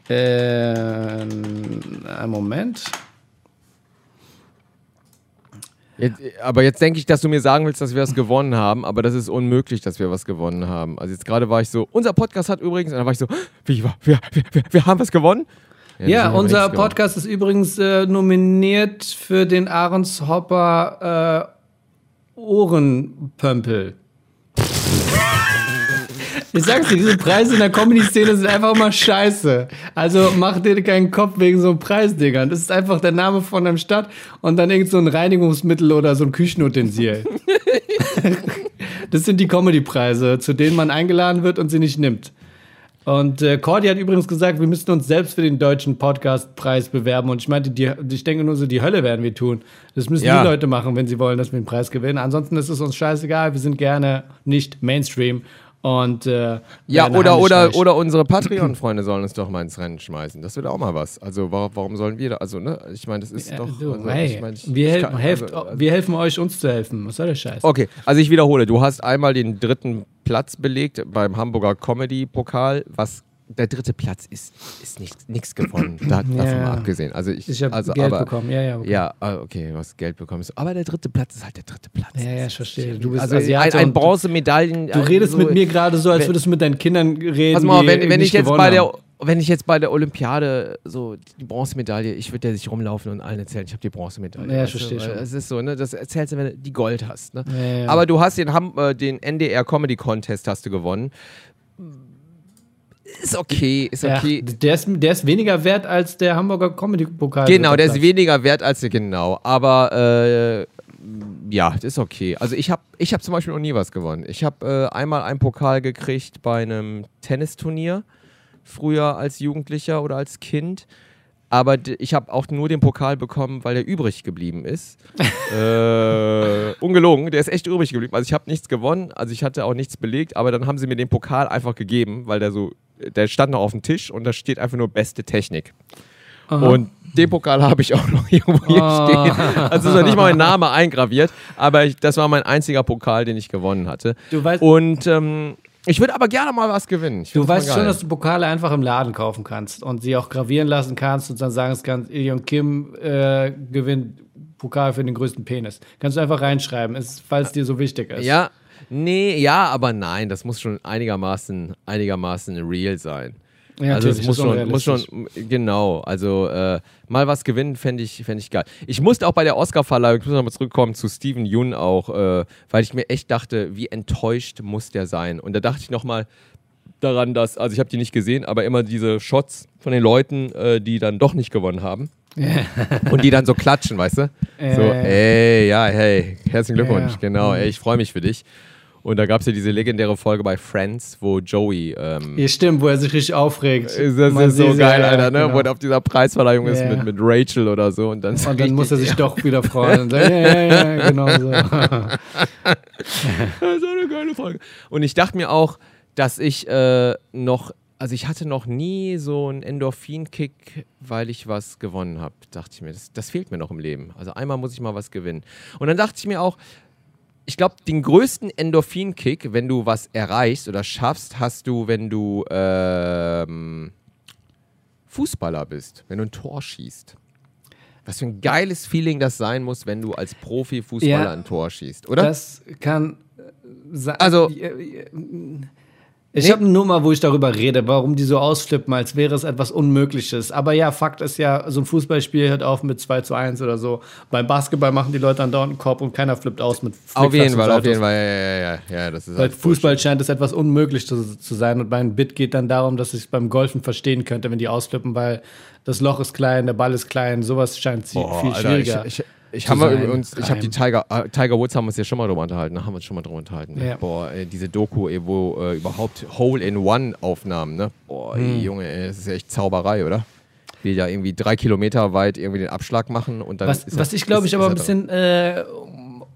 Ähm, einen Moment. Jetzt, aber jetzt denke ich, dass du mir sagen willst, dass wir was gewonnen haben, aber das ist unmöglich, dass wir was gewonnen haben. Also jetzt gerade war ich so, unser Podcast hat übrigens, und dann war ich so, wie, wir, wir, wir, wir haben was gewonnen? Ja, haben unser nichts gewonnen. Podcast ist übrigens äh, nominiert für den Ahrens Hopper äh, Ohrenpömpel. Ich sag's dir, diese Preise in der Comedy-Szene sind einfach immer scheiße. Also mach dir keinen Kopf wegen so einem Preisdingern. Das ist einfach der Name von einer Stadt und dann irgend so ein Reinigungsmittel oder so ein Küchenutensil. das sind die Comedy-Preise, zu denen man eingeladen wird und sie nicht nimmt. Und äh, Cordy hat übrigens gesagt, wir müssten uns selbst für den deutschen Podcast-Preis bewerben. Und ich meinte, die, ich denke nur so, die Hölle werden wir tun. Das müssen Ja. die Leute machen, wenn sie wollen, dass wir den Preis gewinnen. Ansonsten ist es uns scheißegal. Wir sind gerne nicht Mainstream. Und äh, Ja, oder, oder, oder unsere Patreon-Freunde sollen uns doch mal ins Rennen schmeißen. Das wäre auch mal was. Also wa- warum sollen wir da, also ne, ich meine, das ist Ja, doch... du, also, hey, ich mein, ich- wir, ich kann- helft, also, wir helfen euch, uns zu helfen. Was soll der Scheiß? Okay, also ich wiederhole, du hast einmal den dritten Platz belegt beim Hamburger Comedy-Pokal, was der dritte Platz ist, ist nichts gewonnen. Da, davon Ja. mal abgesehen. Also ich, Ich habe also, Geld aber, bekommen. Ja, ja, okay. Ja, ah, okay, hast Geld bekommen. Aber der dritte Platz ist halt der dritte Platz. Ja, ja, ich verstehe. Du bist also ein, Asiate ein Bronzemedaillen. Du redest so, mit mir gerade so, als wenn- würdest du mit deinen Kindern reden. Pass mal, wenn, wenn ich jetzt bei der wenn ich jetzt bei der Olympiade so die Bronzemedaille, ich würde ja sich rumlaufen und allen erzählen, ich habe die Bronzemedaille. Ja, ich verstehe schon. Es ist so, ne, das erzählst du, wenn du die Gold hast. Ne? Ja, ja. Aber du hast den, äh, den NDR Comedy Contest hast du gewonnen. Ist okay, ist okay. Ja, der, ist, der ist weniger wert als der Hamburger Comedy-Pokal. Genau, der ist weniger wert als genau. Aber äh, ja, das ist okay. Also ich habe ich hab zum Beispiel noch nie was gewonnen. Ich habe äh, einmal einen Pokal gekriegt bei einem Tennisturnier, früher als Jugendlicher oder als Kind. Aber ich habe auch nur den Pokal bekommen, weil der übrig geblieben ist. äh, ungelogen, der ist echt übrig geblieben. Also ich habe nichts gewonnen, also ich hatte auch nichts belegt, aber dann haben sie mir den Pokal einfach gegeben, weil der so, der stand noch auf dem Tisch und da steht einfach nur beste Technik. Aha. Und den Pokal habe ich auch noch irgendwo hier Oh. stehen. Also ist noch nicht mal mein Name eingraviert, aber ich, das war mein einziger Pokal, den ich gewonnen hatte. Du weißt- Und ähm, ich würde aber gerne mal was gewinnen. Du weißt schon, dass du Pokale einfach im Laden kaufen kannst und sie auch gravieren lassen kannst und dann sagen kannst, Ili und Kim äh, gewinnt Pokal für den größten Penis. Kannst du einfach reinschreiben, ist, falls dir so wichtig ist. Ja, nee, ja, aber nein, das muss schon einigermaßen, einigermaßen real sein. Ja, also es muss schon, muss schon, genau, also äh, mal was gewinnen fände ich, fänd ich geil. Ich musste auch bei der Oscarverleihung, ich muss nochmal zurückkommen zu Steven Yeun auch, äh, weil ich mir echt dachte, wie enttäuscht muss der sein. Und da dachte ich nochmal daran, dass, also ich habe die nicht gesehen, aber immer diese Shots von den Leuten, äh, die dann doch nicht gewonnen haben. Und die dann so klatschen, weißt du? So, ey, ja, hey, herzlichen Glückwunsch, genau, ey, ich freue mich für dich. Und da gab es ja diese legendäre Folge bei Friends, wo Joey ähm, Ja, stimmt, wo er sich richtig aufregt. ist das ist so sieht- geil, ja, Alter, ne? genau. Wo er auf dieser Preisverleihung ist Ja. mit, mit Rachel oder so. Und dann, Und dann muss er sich doch wieder freuen. Und sagt, ja, ja, ja, genau so. Das ist eine geile Folge. Und ich dachte mir auch, dass ich äh, noch, also ich hatte noch nie so einen Endorphin-Kick, weil ich was gewonnen habe. Dachte ich mir, das, das fehlt mir noch im Leben. Also einmal muss ich mal was gewinnen. Und dann dachte ich mir auch, ich glaube, den größten Endorphin-Kick, wenn du was erreichst oder schaffst, hast du, wenn du ähm, Fußballer bist, wenn du ein Tor schießt. Was für ein geiles Feeling das sein muss, wenn du als Profi-Fußballer Ja. ein Tor schießt, oder? Das kann sein. Also- Ich Nee. habe eine Nummer, wo ich darüber rede, warum die so ausflippen, als wäre es etwas Unmögliches. Aber ja, Fakt ist ja, so ein Fußballspiel hört auf mit 2 zu 1 oder so. Beim Basketball machen die Leute andauernd einen Korb und keiner flippt aus mit Auf jeden Fall, auf jeden Fall, ja, ja, ja, ja, das ist Bei halt Fußball scheint es etwas unmöglich zu, zu sein und mein Bit geht dann darum, dass ich beim Golfen verstehen könnte, wenn die ausflippen, weil das Loch ist klein, der Ball ist klein, sowas scheint Boah, viel Alter, schwieriger. Ich, ich, Ich habe uns, ich habe die Tiger, äh, Tiger Woods haben wir uns ja schon mal drüber unterhalten, haben wir uns schon mal drüber unterhalten. Ne? Ja. Boah, ey, diese Doku, ey, wo äh, überhaupt Hole in One Aufnahmen, ne? Boah, ey, Hm. Junge, ey, das ist ja echt Zauberei, oder? Wie ja irgendwie drei Kilometer weit irgendwie den Abschlag machen und dann. Was, was ich glaube ich aber ein bisschen äh,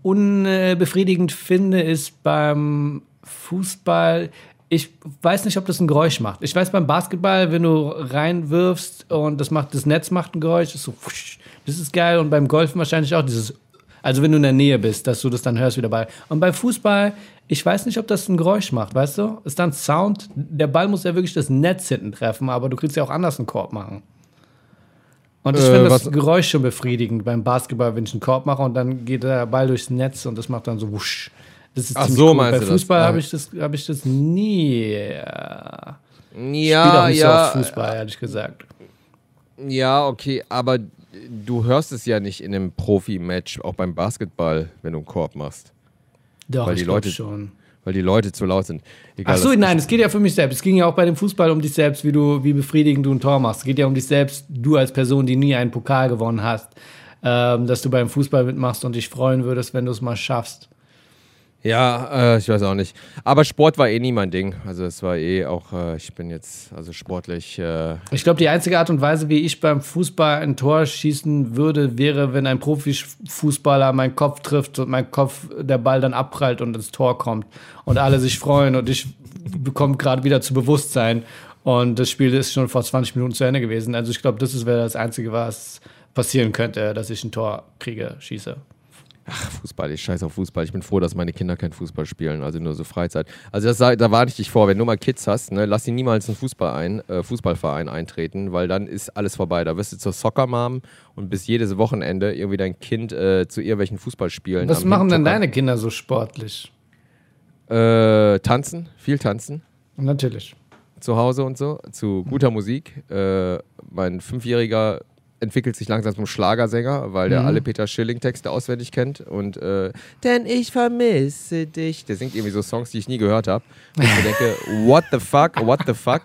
unbefriedigend finde, ist beim Fußball. Ich weiß nicht, ob das ein Geräusch macht. Ich weiß beim Basketball, wenn du reinwirfst und das macht das Netz macht ein Geräusch, ist so, wusch, das ist geil. Und beim Golfen wahrscheinlich auch dieses, also wenn du in der Nähe bist, dass du das dann hörst wieder Ball. Und beim Fußball, ich weiß nicht, ob das ein Geräusch macht, weißt du? Ist dann Sound. Der Ball muss ja wirklich das Netz hinten treffen, aber du kriegst ja auch anders einen Korb machen. Und ich Äh, finde das Geräusch schon befriedigend beim Basketball, wenn ich einen Korb mache und dann geht der Ball durchs Netz und das macht dann so wusch. Das ist Ach ziemlich so, cool. meinst Bei? Fußball habe ich, das- hab ich das nie. Äh, da. spiele auch Ja, nicht ja, so Fußball, ehrlich gesagt. ja, okay, aber du hörst es ja nicht in einem Profi-Match, auch beim Basketball, wenn du einen Korb machst, Doch, Weil die Leute- schon. weil die Leute zu laut sind. Egal, Ach so, nein, es geht ja für mich selbst. Es ging ja auch bei dem Fußball um dich selbst, wie du, wie befriedigend du ein Tor machst. Es geht ja um dich selbst, du als Person, die nie einen Pokal gewonnen hast, ähm, dass du beim Fußball mitmachst und dich freuen würdest, wenn du es mal schaffst. Ja, äh, ich weiß auch nicht. Aber Sport war eh nie mein Ding. Also es war eh auch, äh, ich bin jetzt also sportlich. Äh, Ich glaube, die einzige Art und Weise, wie ich beim Fußball ein Tor schießen würde, wäre, wenn ein Profifußballer meinen Kopf trifft und mein Kopf, der Ball dann abprallt und ins Tor kommt und alle sich freuen und ich bekomme gerade wieder zu Bewusstsein und das Spiel ist schon vor 20 Minuten zu Ende gewesen. Also ich glaube, das wäre das Einzige, was passieren könnte, dass ich ein Tor kriege, schieße. Fußball, ich scheiße auf Fußball. Ich bin froh, dass meine Kinder kein Fußball spielen, also nur so Freizeit. Also das, da warne ich dich vor, wenn du mal Kids hast, ne, lass sie niemals in einen Fußball ein, äh, Fußballverein eintreten, weil dann ist alles vorbei. Da wirst du zur Soccer-Mom und bis jedes Wochenende irgendwie dein Kind äh, zu irgendwelchen Fußballspielen. Was machen denn deine Kinder so sportlich? Äh, tanzen, viel tanzen. Natürlich. zu Hause und so, zu guter Musik. Äh, mein Fünfjähriger entwickelt sich langsam zum Schlagersänger, weil der Mhm. alle Peter Schilling-Texte auswendig kennt. Und äh, Denn ich vermisse dich. Der singt irgendwie so Songs, die ich nie gehört habe. Und ich denke, what the fuck, what the fuck.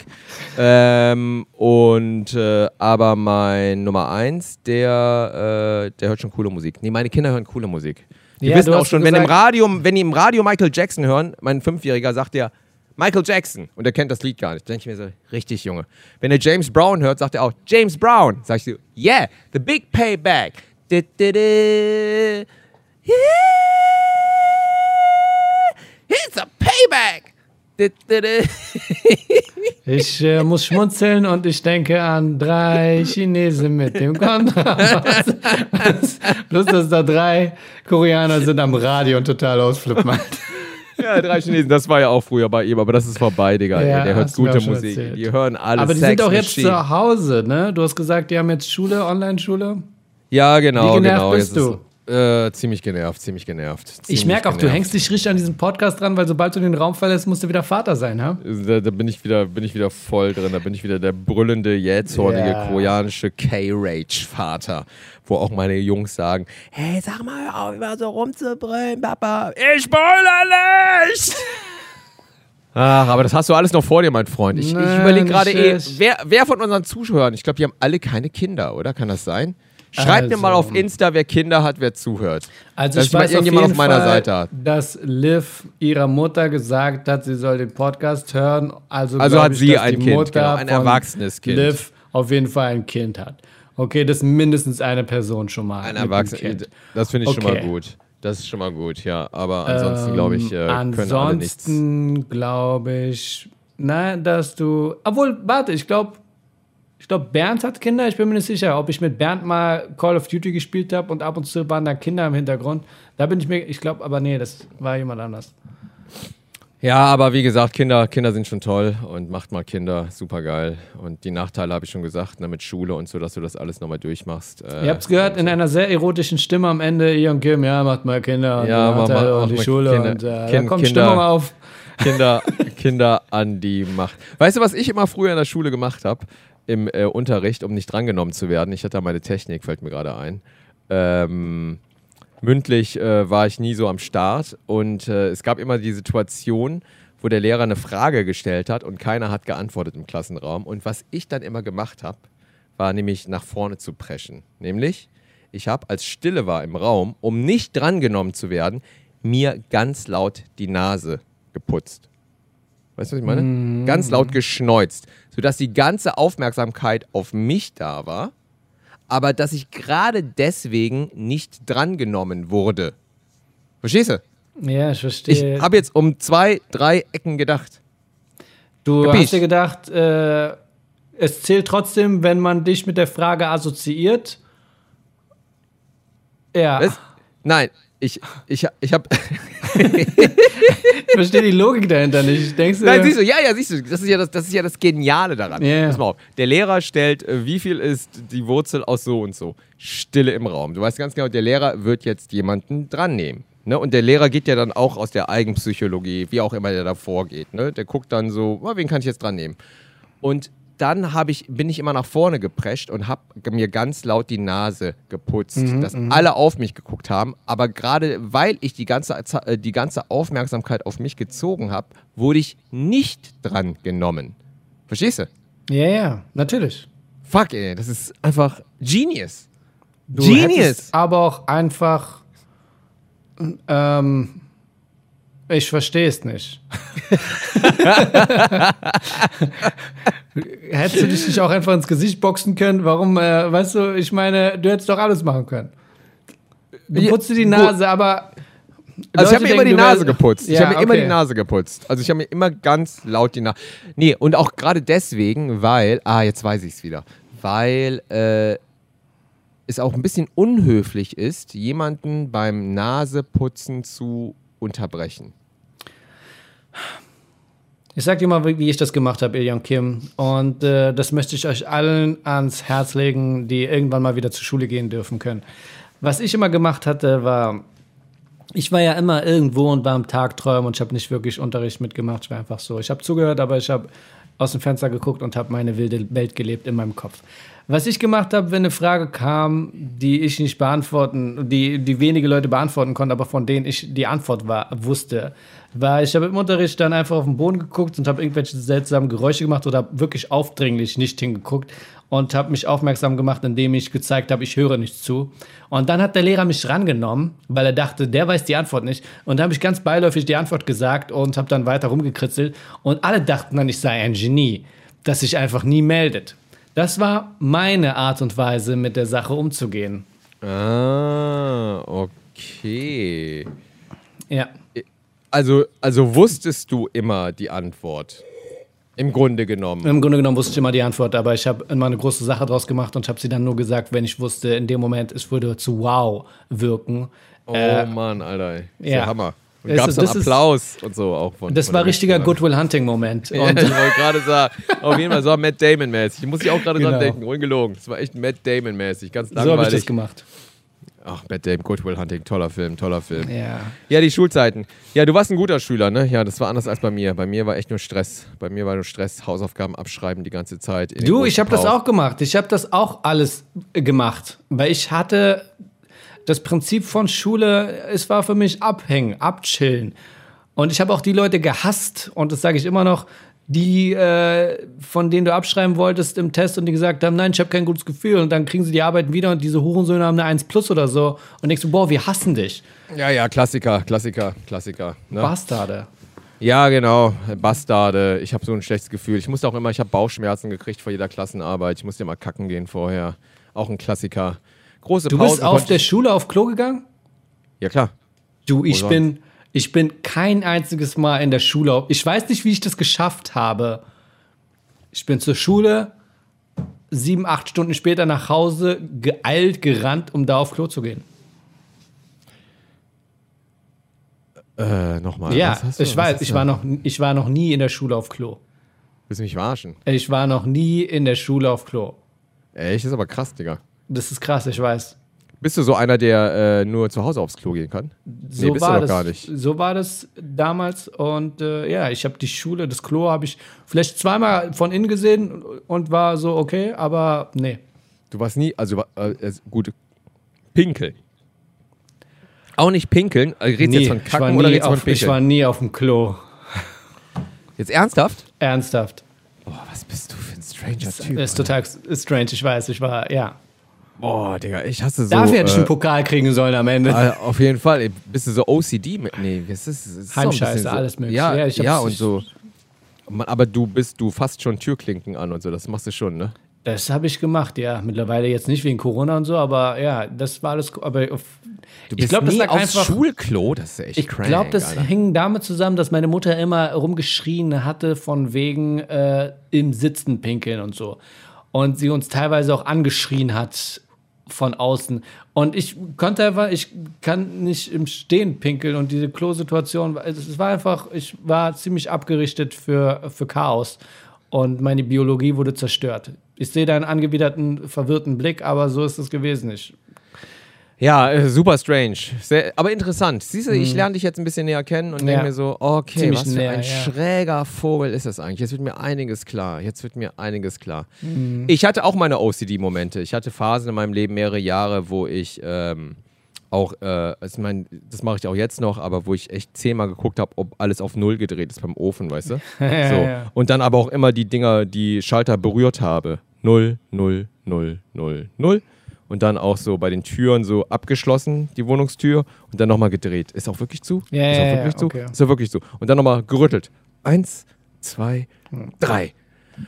Ähm, und äh, aber mein Nummer eins, der, äh, der hört schon coole Musik. Nee, meine Kinder hören coole Musik. Die Ja, wissen auch schon, wenn im Radio, wenn die im Radio Michael Jackson hören, mein Fünfjähriger sagt der, Michael Jackson. Und er kennt das Lied gar nicht. Denke ich mir so, richtig, Junge. Wenn er James Brown hört, sagt er auch, James Brown. Sag ich so, yeah, the big payback. Du, du, du. Yeah, it's a payback. Ich äh, muss schmunzeln und ich denke an drei Chinesen mit dem Kontrabass. Plus, dass da drei Koreaner sind am Radio und total ausflippen. Ja, drei Chinesen, das war ja auch früher bei ihm, aber das ist vorbei, Digga. Ja, der hört du gute Musik. erzählt. Die hören alles. Aber die Sex sind auch jetzt zu Hause, ne? Du hast gesagt, die haben jetzt Schule, Online-Schule. Ja, genau, Wie genervt genau. bist Jetzt Ist, äh, ziemlich genervt, ziemlich genervt. Ich Ziemlich merke auch, du hängst dich richtig an diesem Podcast dran, weil sobald du den Raum verlässt, musst du wieder Vater sein, ha? Da, da bin ich wieder, bin ich wieder voll drin. Da bin ich wieder der brüllende, jähzornige, Ja. koreanische K-Rage-Vater. Wo auch meine Jungs sagen: Hey, sag mal, hör auf, immer so rumzubrüllen, Papa. Ich spoiler nicht! Ach, aber das hast du alles noch vor dir, mein Freund. Ich, ich Nein, überlege gerade eh, wer, wer von unseren Zuschauern, ich glaube, die haben alle keine Kinder, oder? Kann das sein? Schreibt mir Also. mal auf Insta, wer Kinder hat, wer zuhört. Also Dass ich ich mal weiß auf irgendjemand jeden auf meiner Fall, Seite hat. dass Liv ihrer Mutter gesagt hat, sie soll den Podcast hören. Also, Also hat ich, sie ein die Kind, Mutter genau, ein erwachsenes Kind. Liv auf jeden Fall ein Kind hat. Okay, das ist mindestens eine Person schon mal. Ein Erwachsener. Das finde ich schon mal Okay. gut. Das ist schon mal gut, ja. Aber ansonsten glaube ich, äh, können alle nichts. Ansonsten glaube ich, na, dass du. Obwohl, warte, ich glaube, ich glaube, Bernd hat Kinder. Ich bin mir nicht sicher, ob ich mit Bernd mal Call of Duty gespielt habe und ab und zu waren da Kinder im Hintergrund. Da bin ich mir, ich glaube, aber nee, das war jemand anders. Ja, aber wie gesagt, Kinder, Kinder sind schon toll und macht mal Kinder, super geil. Und die Nachteile habe ich schon gesagt, ne, mit Schule und so, dass du das alles nochmal durchmachst. Äh, Ihr habt es gehört in einer sehr erotischen Stimme am Ende. Ihr und Kim, ja, macht mal Kinder und Ja, die Nachteile und die Schule Kinder- und äh, da Kind- kommt Kinder- Stimmung auf. Kinder, Kinder an die Macht. Weißt du, was ich immer früher in der Schule gemacht habe? Im äh, Unterricht, um nicht drangenommen zu werden. Ich hatte da meine Technik, fällt mir gerade ein. Ähm, mündlich äh, war ich nie so am Start und äh, es gab immer die Situation, wo der Lehrer eine Frage gestellt hat und keiner hat geantwortet im Klassenraum. Und was ich dann immer gemacht habe, war nämlich nach vorne zu preschen. Nämlich, Ich habe, als Stille war im Raum, um nicht drangenommen zu werden, mir ganz laut die Nase geputzt. Weißt du, was ich meine? Mhm. Ganz laut geschneuzt, sodass die ganze Aufmerksamkeit auf mich da war, aber dass ich gerade deswegen nicht drangenommen wurde. Verstehst du? Ja, ich Ich verstehe. habe jetzt um zwei, drei Ecken gedacht. du Kapisch? hast dir gedacht, äh, es zählt trotzdem, wenn man dich mit der Frage assoziiert. Ja, Was? Nein, ich, ich, ich habe. ich verstehe die Logik dahinter nicht. Denkst du, Nein, siehst du, ja, ja, siehst du, das ist ja das, das, ist ja das Geniale daran. Ja. Pass mal auf. Der Lehrer stellt, äh, wie viel ist die Wurzel aus so und so. Stille im Raum. Du weißt ganz genau, der Lehrer wird jetzt jemanden dran nehmen. Ne? Und der Lehrer geht ja dann auch aus der Eigenpsychologie, wie auch immer der da vorgeht. Ne? Der guckt dann so, "Ah, wen kann ich jetzt dran nehmen? Und dann ich, bin ich immer nach vorne geprescht und habe mir ganz laut die Nase geputzt, dass alle auf mich geguckt haben. Aber gerade weil ich die ganze, Ze- äh, die ganze Aufmerksamkeit auf mich gezogen habe, wurde ich nicht dran genommen. Verstehst du? Ja, ja, natürlich. Fuck, ey, das ist einfach Genius. Du Genius. aber auch einfach. Ähm, ich verstehe es nicht. hättest du dich nicht auch einfach ins Gesicht boxen können? Warum, äh, weißt du, ich meine, du hättest doch alles machen können. Du putzt dir die. Nase, aber. Also ich habe mir immer die du Nase wärst- geputzt. ich Ja, habe mir immer okay. die Nase geputzt. Also ich habe mir immer ganz laut die Nase. Nee, und auch gerade deswegen, weil, ah, jetzt weiß ich es wieder. Weil äh, es auch ein bisschen unhöflich ist, jemanden beim Naseputzen zu unterbrechen. Ich sag dir mal, wie ich das gemacht habe, Ilian Kim. Und äh, das möchte ich euch allen ans Herz legen, die irgendwann mal wieder zur Schule gehen dürfen können. Was ich immer gemacht hatte, war, ich war ja immer irgendwo und war am Tagträumen und ich habe nicht wirklich Unterricht mitgemacht. Ich war einfach so. Ich habe zugehört, aber ich habe aus dem Fenster geguckt und habe meine wilde Welt gelebt in meinem Kopf. Was ich gemacht habe, wenn eine Frage kam, die ich nicht beantworten, die, die wenige Leute beantworten konnten, aber von denen ich die Antwort war, wusste, war, ich habe im Unterricht dann einfach auf den Boden geguckt und habe irgendwelche seltsamen Geräusche gemacht oder wirklich aufdringlich nicht hingeguckt und habe mich aufmerksam gemacht, indem ich gezeigt habe, ich höre nicht zu. Und dann hat der Lehrer mich rangenommen, weil er dachte, der weiß die Antwort nicht. Und da habe ich ganz beiläufig die Antwort gesagt und habe dann weiter rumgekritzelt. Und alle dachten dann, ich sei ein Genie, das sich einfach nie meldet. Das war meine Art und Weise, mit der Sache umzugehen. Ah, okay. Ja. Also, also wusstest du immer die Antwort? Im Grunde genommen. Im Grunde genommen wusste ich immer die Antwort, aber ich habe immer eine große Sache draus gemacht und habe sie dann nur gesagt, wenn ich wusste, in dem Moment, es würde zu wow wirken. Oh Äh, Mann, Alter. ey. Das ist ja. ja Hammer. Und gab es dann das ist- Applaus und so auch von. Das von war richtiger. Goodwill Hunting Moment. Ja, Und ich wollte gerade sagen, auf jeden Fall so Matt Damon-mäßig. Ich muss ich auch gerade Genau. dran denken, ungelogen. Das war echt Matt Damon-mäßig, ganz so habe ich langweilig. das gemacht. Ach, Matt Damon, Goodwill Hunting, toller Film, toller Film. Ja. Ja, die Schulzeiten. Ja, du warst ein guter Schüler, ne? Ja, das war anders als bei mir. Bei mir war echt nur Stress. Bei mir war nur Stress, Hausaufgaben abschreiben die ganze Zeit. Du, ich habe das auch gemacht. Ich habe das auch alles äh, gemacht, weil ich hatte das Prinzip von Schule, es war für mich abhängen, abchillen. Und ich habe auch die Leute gehasst und das sage ich immer noch, die äh, von denen du abschreiben wolltest im Test und die gesagt haben, nein, ich habe kein gutes Gefühl und dann kriegen sie die Arbeiten wieder und diese Hurensöhne haben eine 1 plus oder so und denkst du, boah, wir hassen dich. Ja, ja, Klassiker, Klassiker, Klassiker. Ne? Bastarde. Ja, genau. Bastarde. Ich habe so ein schlechtes Gefühl. Ich musste auch immer, ich habe Bauchschmerzen gekriegt vor jeder Klassenarbeit. Ich musste immer kacken gehen vorher. Auch ein Klassiker. Große Du Pausen bist auf der Schule auf Klo gegangen? Ja, klar. Du, ich sonst? bin, ich bin kein einziges Mal in der Schule. auf- Ich weiß nicht, wie ich das geschafft habe. Ich bin zur Schule, sieben, acht Stunden später nach Hause, geeilt, gerannt, um da auf Klo zu gehen. Äh, nochmal. ja, ich weiß, ich war, noch, ich war noch nie in der Schule auf Klo. Willst du mich verarschen? Ich war noch nie in der Schule auf Klo. Echt, das ist aber krass, Digga. Das ist krass, ich weiß. Bist du so einer, der äh, nur zu Hause aufs Klo gehen kann? So nee, bist war du doch das, gar nicht. So war das damals und äh, ja, ich habe die Schule, das Klo habe ich vielleicht zweimal von innen gesehen und war so okay, aber nee. Du warst nie, also äh, gut, pinkeln. Auch nicht pinkeln. Äh, Redest Nie. jetzt von ich, war Kacken oder nie redest von auf, ich Pinkeln? war nie auf dem Klo. jetzt ernsthaft? Ernsthaft. Boah, was bist du für ein stranger Das Typ? ist total strange, ich weiß. Ich war, ja. Boah, Digga, ich hasse so. Dafür hätte ich äh, einen Pokal kriegen sollen am Ende. äh, auf jeden Fall. Ey, Bist du so OCD? mit- Nee, was ist, ist Heimscheiße, so, alles mögliche. Ja, Ja, ja, und so. Aber du bist, du fasst schon Türklinken an und so, das machst du schon, ne? Das habe ich gemacht, ja. Mittlerweile jetzt nicht wegen Corona und so, aber ja, das war alles. Aber auf, Du ich glaube, das lag aufs einfach. Schulklo, das ist echt Ich glaube, das Alter. hing damit zusammen, dass meine Mutter immer rumgeschrien hatte von wegen äh, im Sitzen pinkeln und so. Und sie uns teilweise auch angeschrien hat von außen. Und ich konnte einfach, ich kann nicht im Stehen pinkeln und diese Klo-Situation, es war einfach, ich war ziemlich abgerichtet für, für Chaos. Und meine Biologie wurde zerstört. Ich sehe deinen angewiderten, verwirrten Blick, aber so ist es gewesen. Ich, Ja, äh, super strange. Sehr, aber interessant. Siehst du, ich lerne dich jetzt ein bisschen näher kennen und denke Mhm. Ja. mir so, okay, Ziemlich was für näher, ein ja. schräger Vogel ist das eigentlich? Jetzt wird mir einiges klar. Jetzt wird mir einiges klar. Mhm. Ich hatte auch meine OCD-Momente. Ich hatte Phasen in meinem Leben, mehrere Jahre, wo ich ähm, auch, äh, ich mein, das mache ich auch jetzt noch, aber wo ich echt zehnmal geguckt habe, ob alles auf Null gedreht ist beim Ofen, weißt du? Ja, so. Und dann aber auch immer die Dinger, die Schalter berührt habe. Null, null, null, null, null. Und dann auch so bei den Türen so abgeschlossen, die Wohnungstür, und dann nochmal gedreht. Ist auch wirklich zu? Ja, ist ja, auch ja, wirklich zu? okay. Ist auch wirklich zu. Und dann nochmal gerüttelt. Eins, zwei, drei.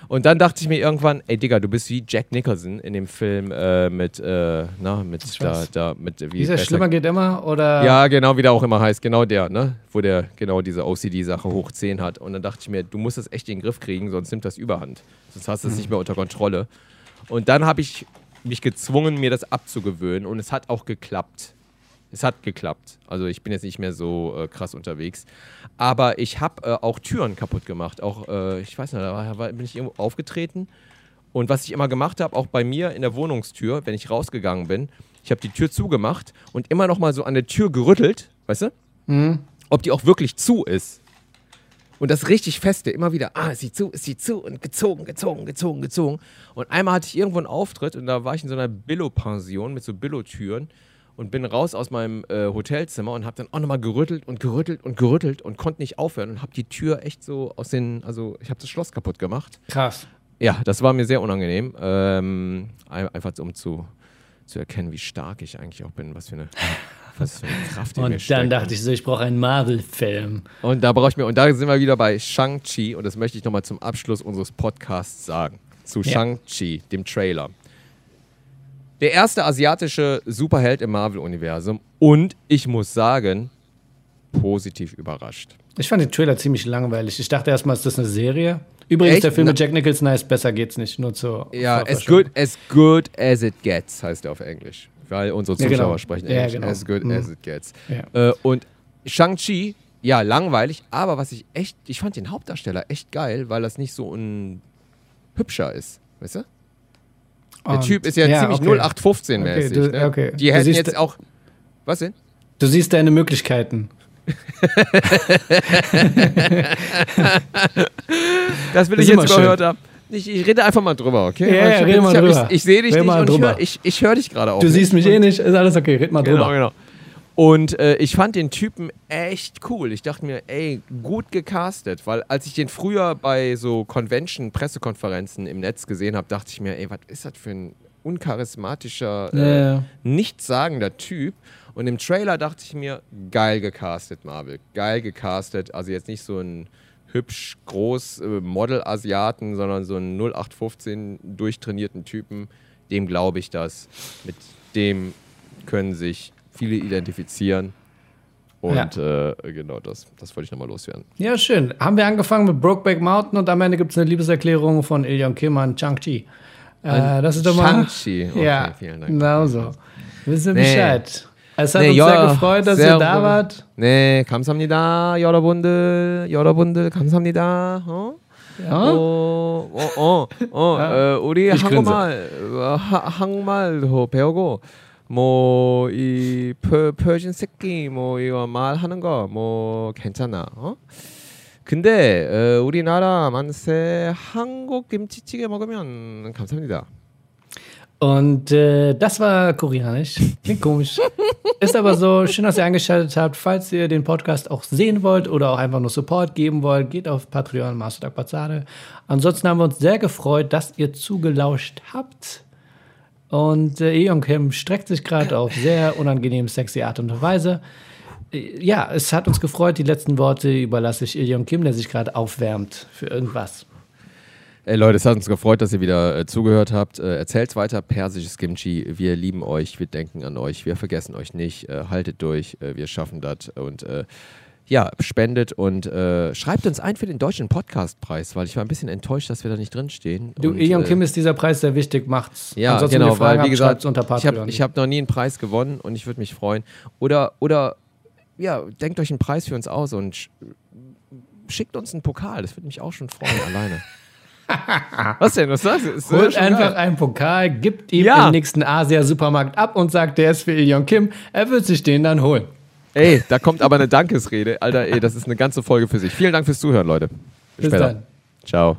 Und dann dachte ich mir irgendwann, ey Digga, du bist wie Jack Nicholson in dem Film äh, mit, äh, na, mit da, da, mit, wie dieser ist Schlimmer geht immer? Oder? ja, genau, wie der auch immer heißt. Genau der, ne? Wo der genau diese OCD-Sache hoch 10 hat. Und dann dachte ich mir, du musst das echt in den Griff kriegen, sonst nimmt das Überhand. Sonst hast du es nicht mehr unter Kontrolle. Und dann habe ich mich gezwungen, mir das abzugewöhnen. Und es hat auch geklappt. Es hat geklappt. Also ich bin jetzt nicht mehr so äh, krass unterwegs. Aber ich habe äh, auch Türen kaputt gemacht. Auch, äh, ich weiß nicht, da war, bin ich irgendwo aufgetreten. Und was ich immer gemacht habe, auch bei mir in der Wohnungstür, wenn ich rausgegangen bin, ich habe die Tür zugemacht und immer noch mal so an der Tür gerüttelt, weißt du? Ob die auch wirklich zu ist. Und das richtig feste, immer wieder, ah, ist sie zu, ist sie zu und gezogen, gezogen, gezogen, gezogen. Und einmal hatte ich irgendwo einen Auftritt und da war ich in so einer Billo-Pension mit so Billo-Türen und bin raus aus meinem äh, Hotelzimmer und habe dann auch nochmal gerüttelt und gerüttelt und gerüttelt und konnte nicht aufhören und habe die Tür echt so aus den, also ich habe das Schloss kaputt gemacht. Krass. Ja, das war mir sehr unangenehm. Ähm, ein- einfach um zu, zu erkennen, wie stark ich eigentlich auch bin, was für eine, was für eine Kraft mir Und dann dachte ich so, ich brauche einen Marvel-Film. Und da brauche ich mir, und da sind wir wieder bei Shang-Chi, und das möchte ich nochmal zum Abschluss unseres Podcasts sagen. Zu Ja. Shang-Chi, dem Trailer. Der erste asiatische Superheld im Marvel-Universum und ich muss sagen, positiv überrascht. Ich fand den Trailer ziemlich langweilig. Ich dachte erstmal, ist das eine Serie? Übrigens, Echt? der Film mit Jack Nicholson heißt Besser geht's nicht. Nur zur Ja, as good, as good as it gets, heißt er auf Englisch. Weil unsere Ja, Zuschauer genau. sprechen Ja, Englisch. genau. As good Mhm. as it gets. Ja. Äh, und Shang-Chi, ja, langweilig, aber was ich echt, ich fand den Hauptdarsteller echt geil, weil das nicht so ein hübscher ist. Weißt du? Der Und- Typ ist ja, ziemlich okay. 0815-mäßig. Okay, ne? okay. Die hätten siehst- jetzt auch. Was denn? Du siehst deine Möglichkeiten. Das will Das ich jetzt gehört haben. Ich, ich rede einfach mal drüber, okay? Ja, ja, ich, rede mal drüber. Ich, ich sehe dich Rede nicht und ich drüber. höre ich, ich hör dich gerade auch. Du nicht. siehst mich eh nicht, ist alles okay. Red mal drüber. Genau, genau. Und äh, ich fand den Typen echt cool. Ich dachte mir, ey, gut gecastet, weil als ich den früher bei so Convention-Pressekonferenzen im Netz gesehen habe, dachte ich mir, ey, was ist das für ein uncharismatischer, äh, Ja. nichtssagender Typ. Und im Trailer dachte ich mir, geil gecastet, Marvel. Geil gecastet. Also jetzt nicht so ein hübsch groß äh, Model-Asiaten, sondern so einen 0815 durchtrainierten Typen. Dem glaube ich das. Mit dem können sich viele identifizieren. Und äh, genau das, das wollte ich nochmal loswerden. Ja, schön. Haben wir angefangen mit Brokeback Mountain und am Ende gibt es eine Liebeserklärung von Ilion Kim an Chang-Chi. Äh, das ist doch mal. Shang-Chi. Okay, ja, vielen Dank. genau so. Wissen Nee. Bescheid. Es hat Nee, uns ja, sehr gefreut, dass sehr ihr da wart. 네, 감사합니다. 여러분들, 여러분들 감사합니다. 어? 어, 어, 어, 어, 어, 우리. 한국말, 어, 하, 한국말도 배우고, 뭐, 이, 퍼, 퍼진 새끼, 뭐, 이거 말하는 거, 뭐, 괜찮아, 어? 근데, 어, 우리나라 만세 한국 김치찌개 먹으면 감사합니다. Und äh, das war koreanisch. Klingt komisch. Ist aber so. Schön, dass ihr eingeschaltet habt. Falls ihr den Podcast auch sehen wollt oder auch einfach nur Support geben wollt, geht auf Patreon, Mastertag Bazade. Ansonsten haben wir uns sehr gefreut, dass ihr zugelauscht habt. Und äh, Eon Kim streckt sich gerade auf sehr unangenehm sexy Art und Weise. Äh, Ja, es hat uns gefreut. Die letzten Worte überlasse ich Ilion Kim, der sich gerade aufwärmt für irgendwas. Ey Leute, es hat uns gefreut, dass ihr wieder äh, zugehört habt. Äh, erzählt's weiter, persisches Kimchi. Wir lieben euch, wir denken an euch, wir vergessen euch nicht. Äh, haltet durch, äh, wir schaffen das. Und äh, ja, spendet und äh, schreibt uns ein für den deutschen Podcastpreis, weil ich war ein bisschen enttäuscht, dass wir da nicht drinstehen. Du, und, äh, Kim ist dieser Preis sehr wichtig, macht's. Ja, Ansonsten, genau, weil wie habt, gesagt, schreibt's unter ich habe hab noch nie einen Preis gewonnen und ich würde mich freuen. Oder, oder ja, denkt euch einen Preis für uns aus und sch schickt uns einen Pokal. Das würde mich auch schon freuen, alleine. Was denn? Was sagst du? Ist, Holt einfach geil. einen Pokal, gibt ihm Ja. im nächsten Asia-Supermarkt ab und sagt, der ist für Ilion Kim. Er wird sich den dann holen. Ey, da kommt aber eine Dankesrede. Alter, ey, das ist eine ganze Folge für sich. Vielen Dank fürs Zuhören, Leute. Bis dann. Ciao.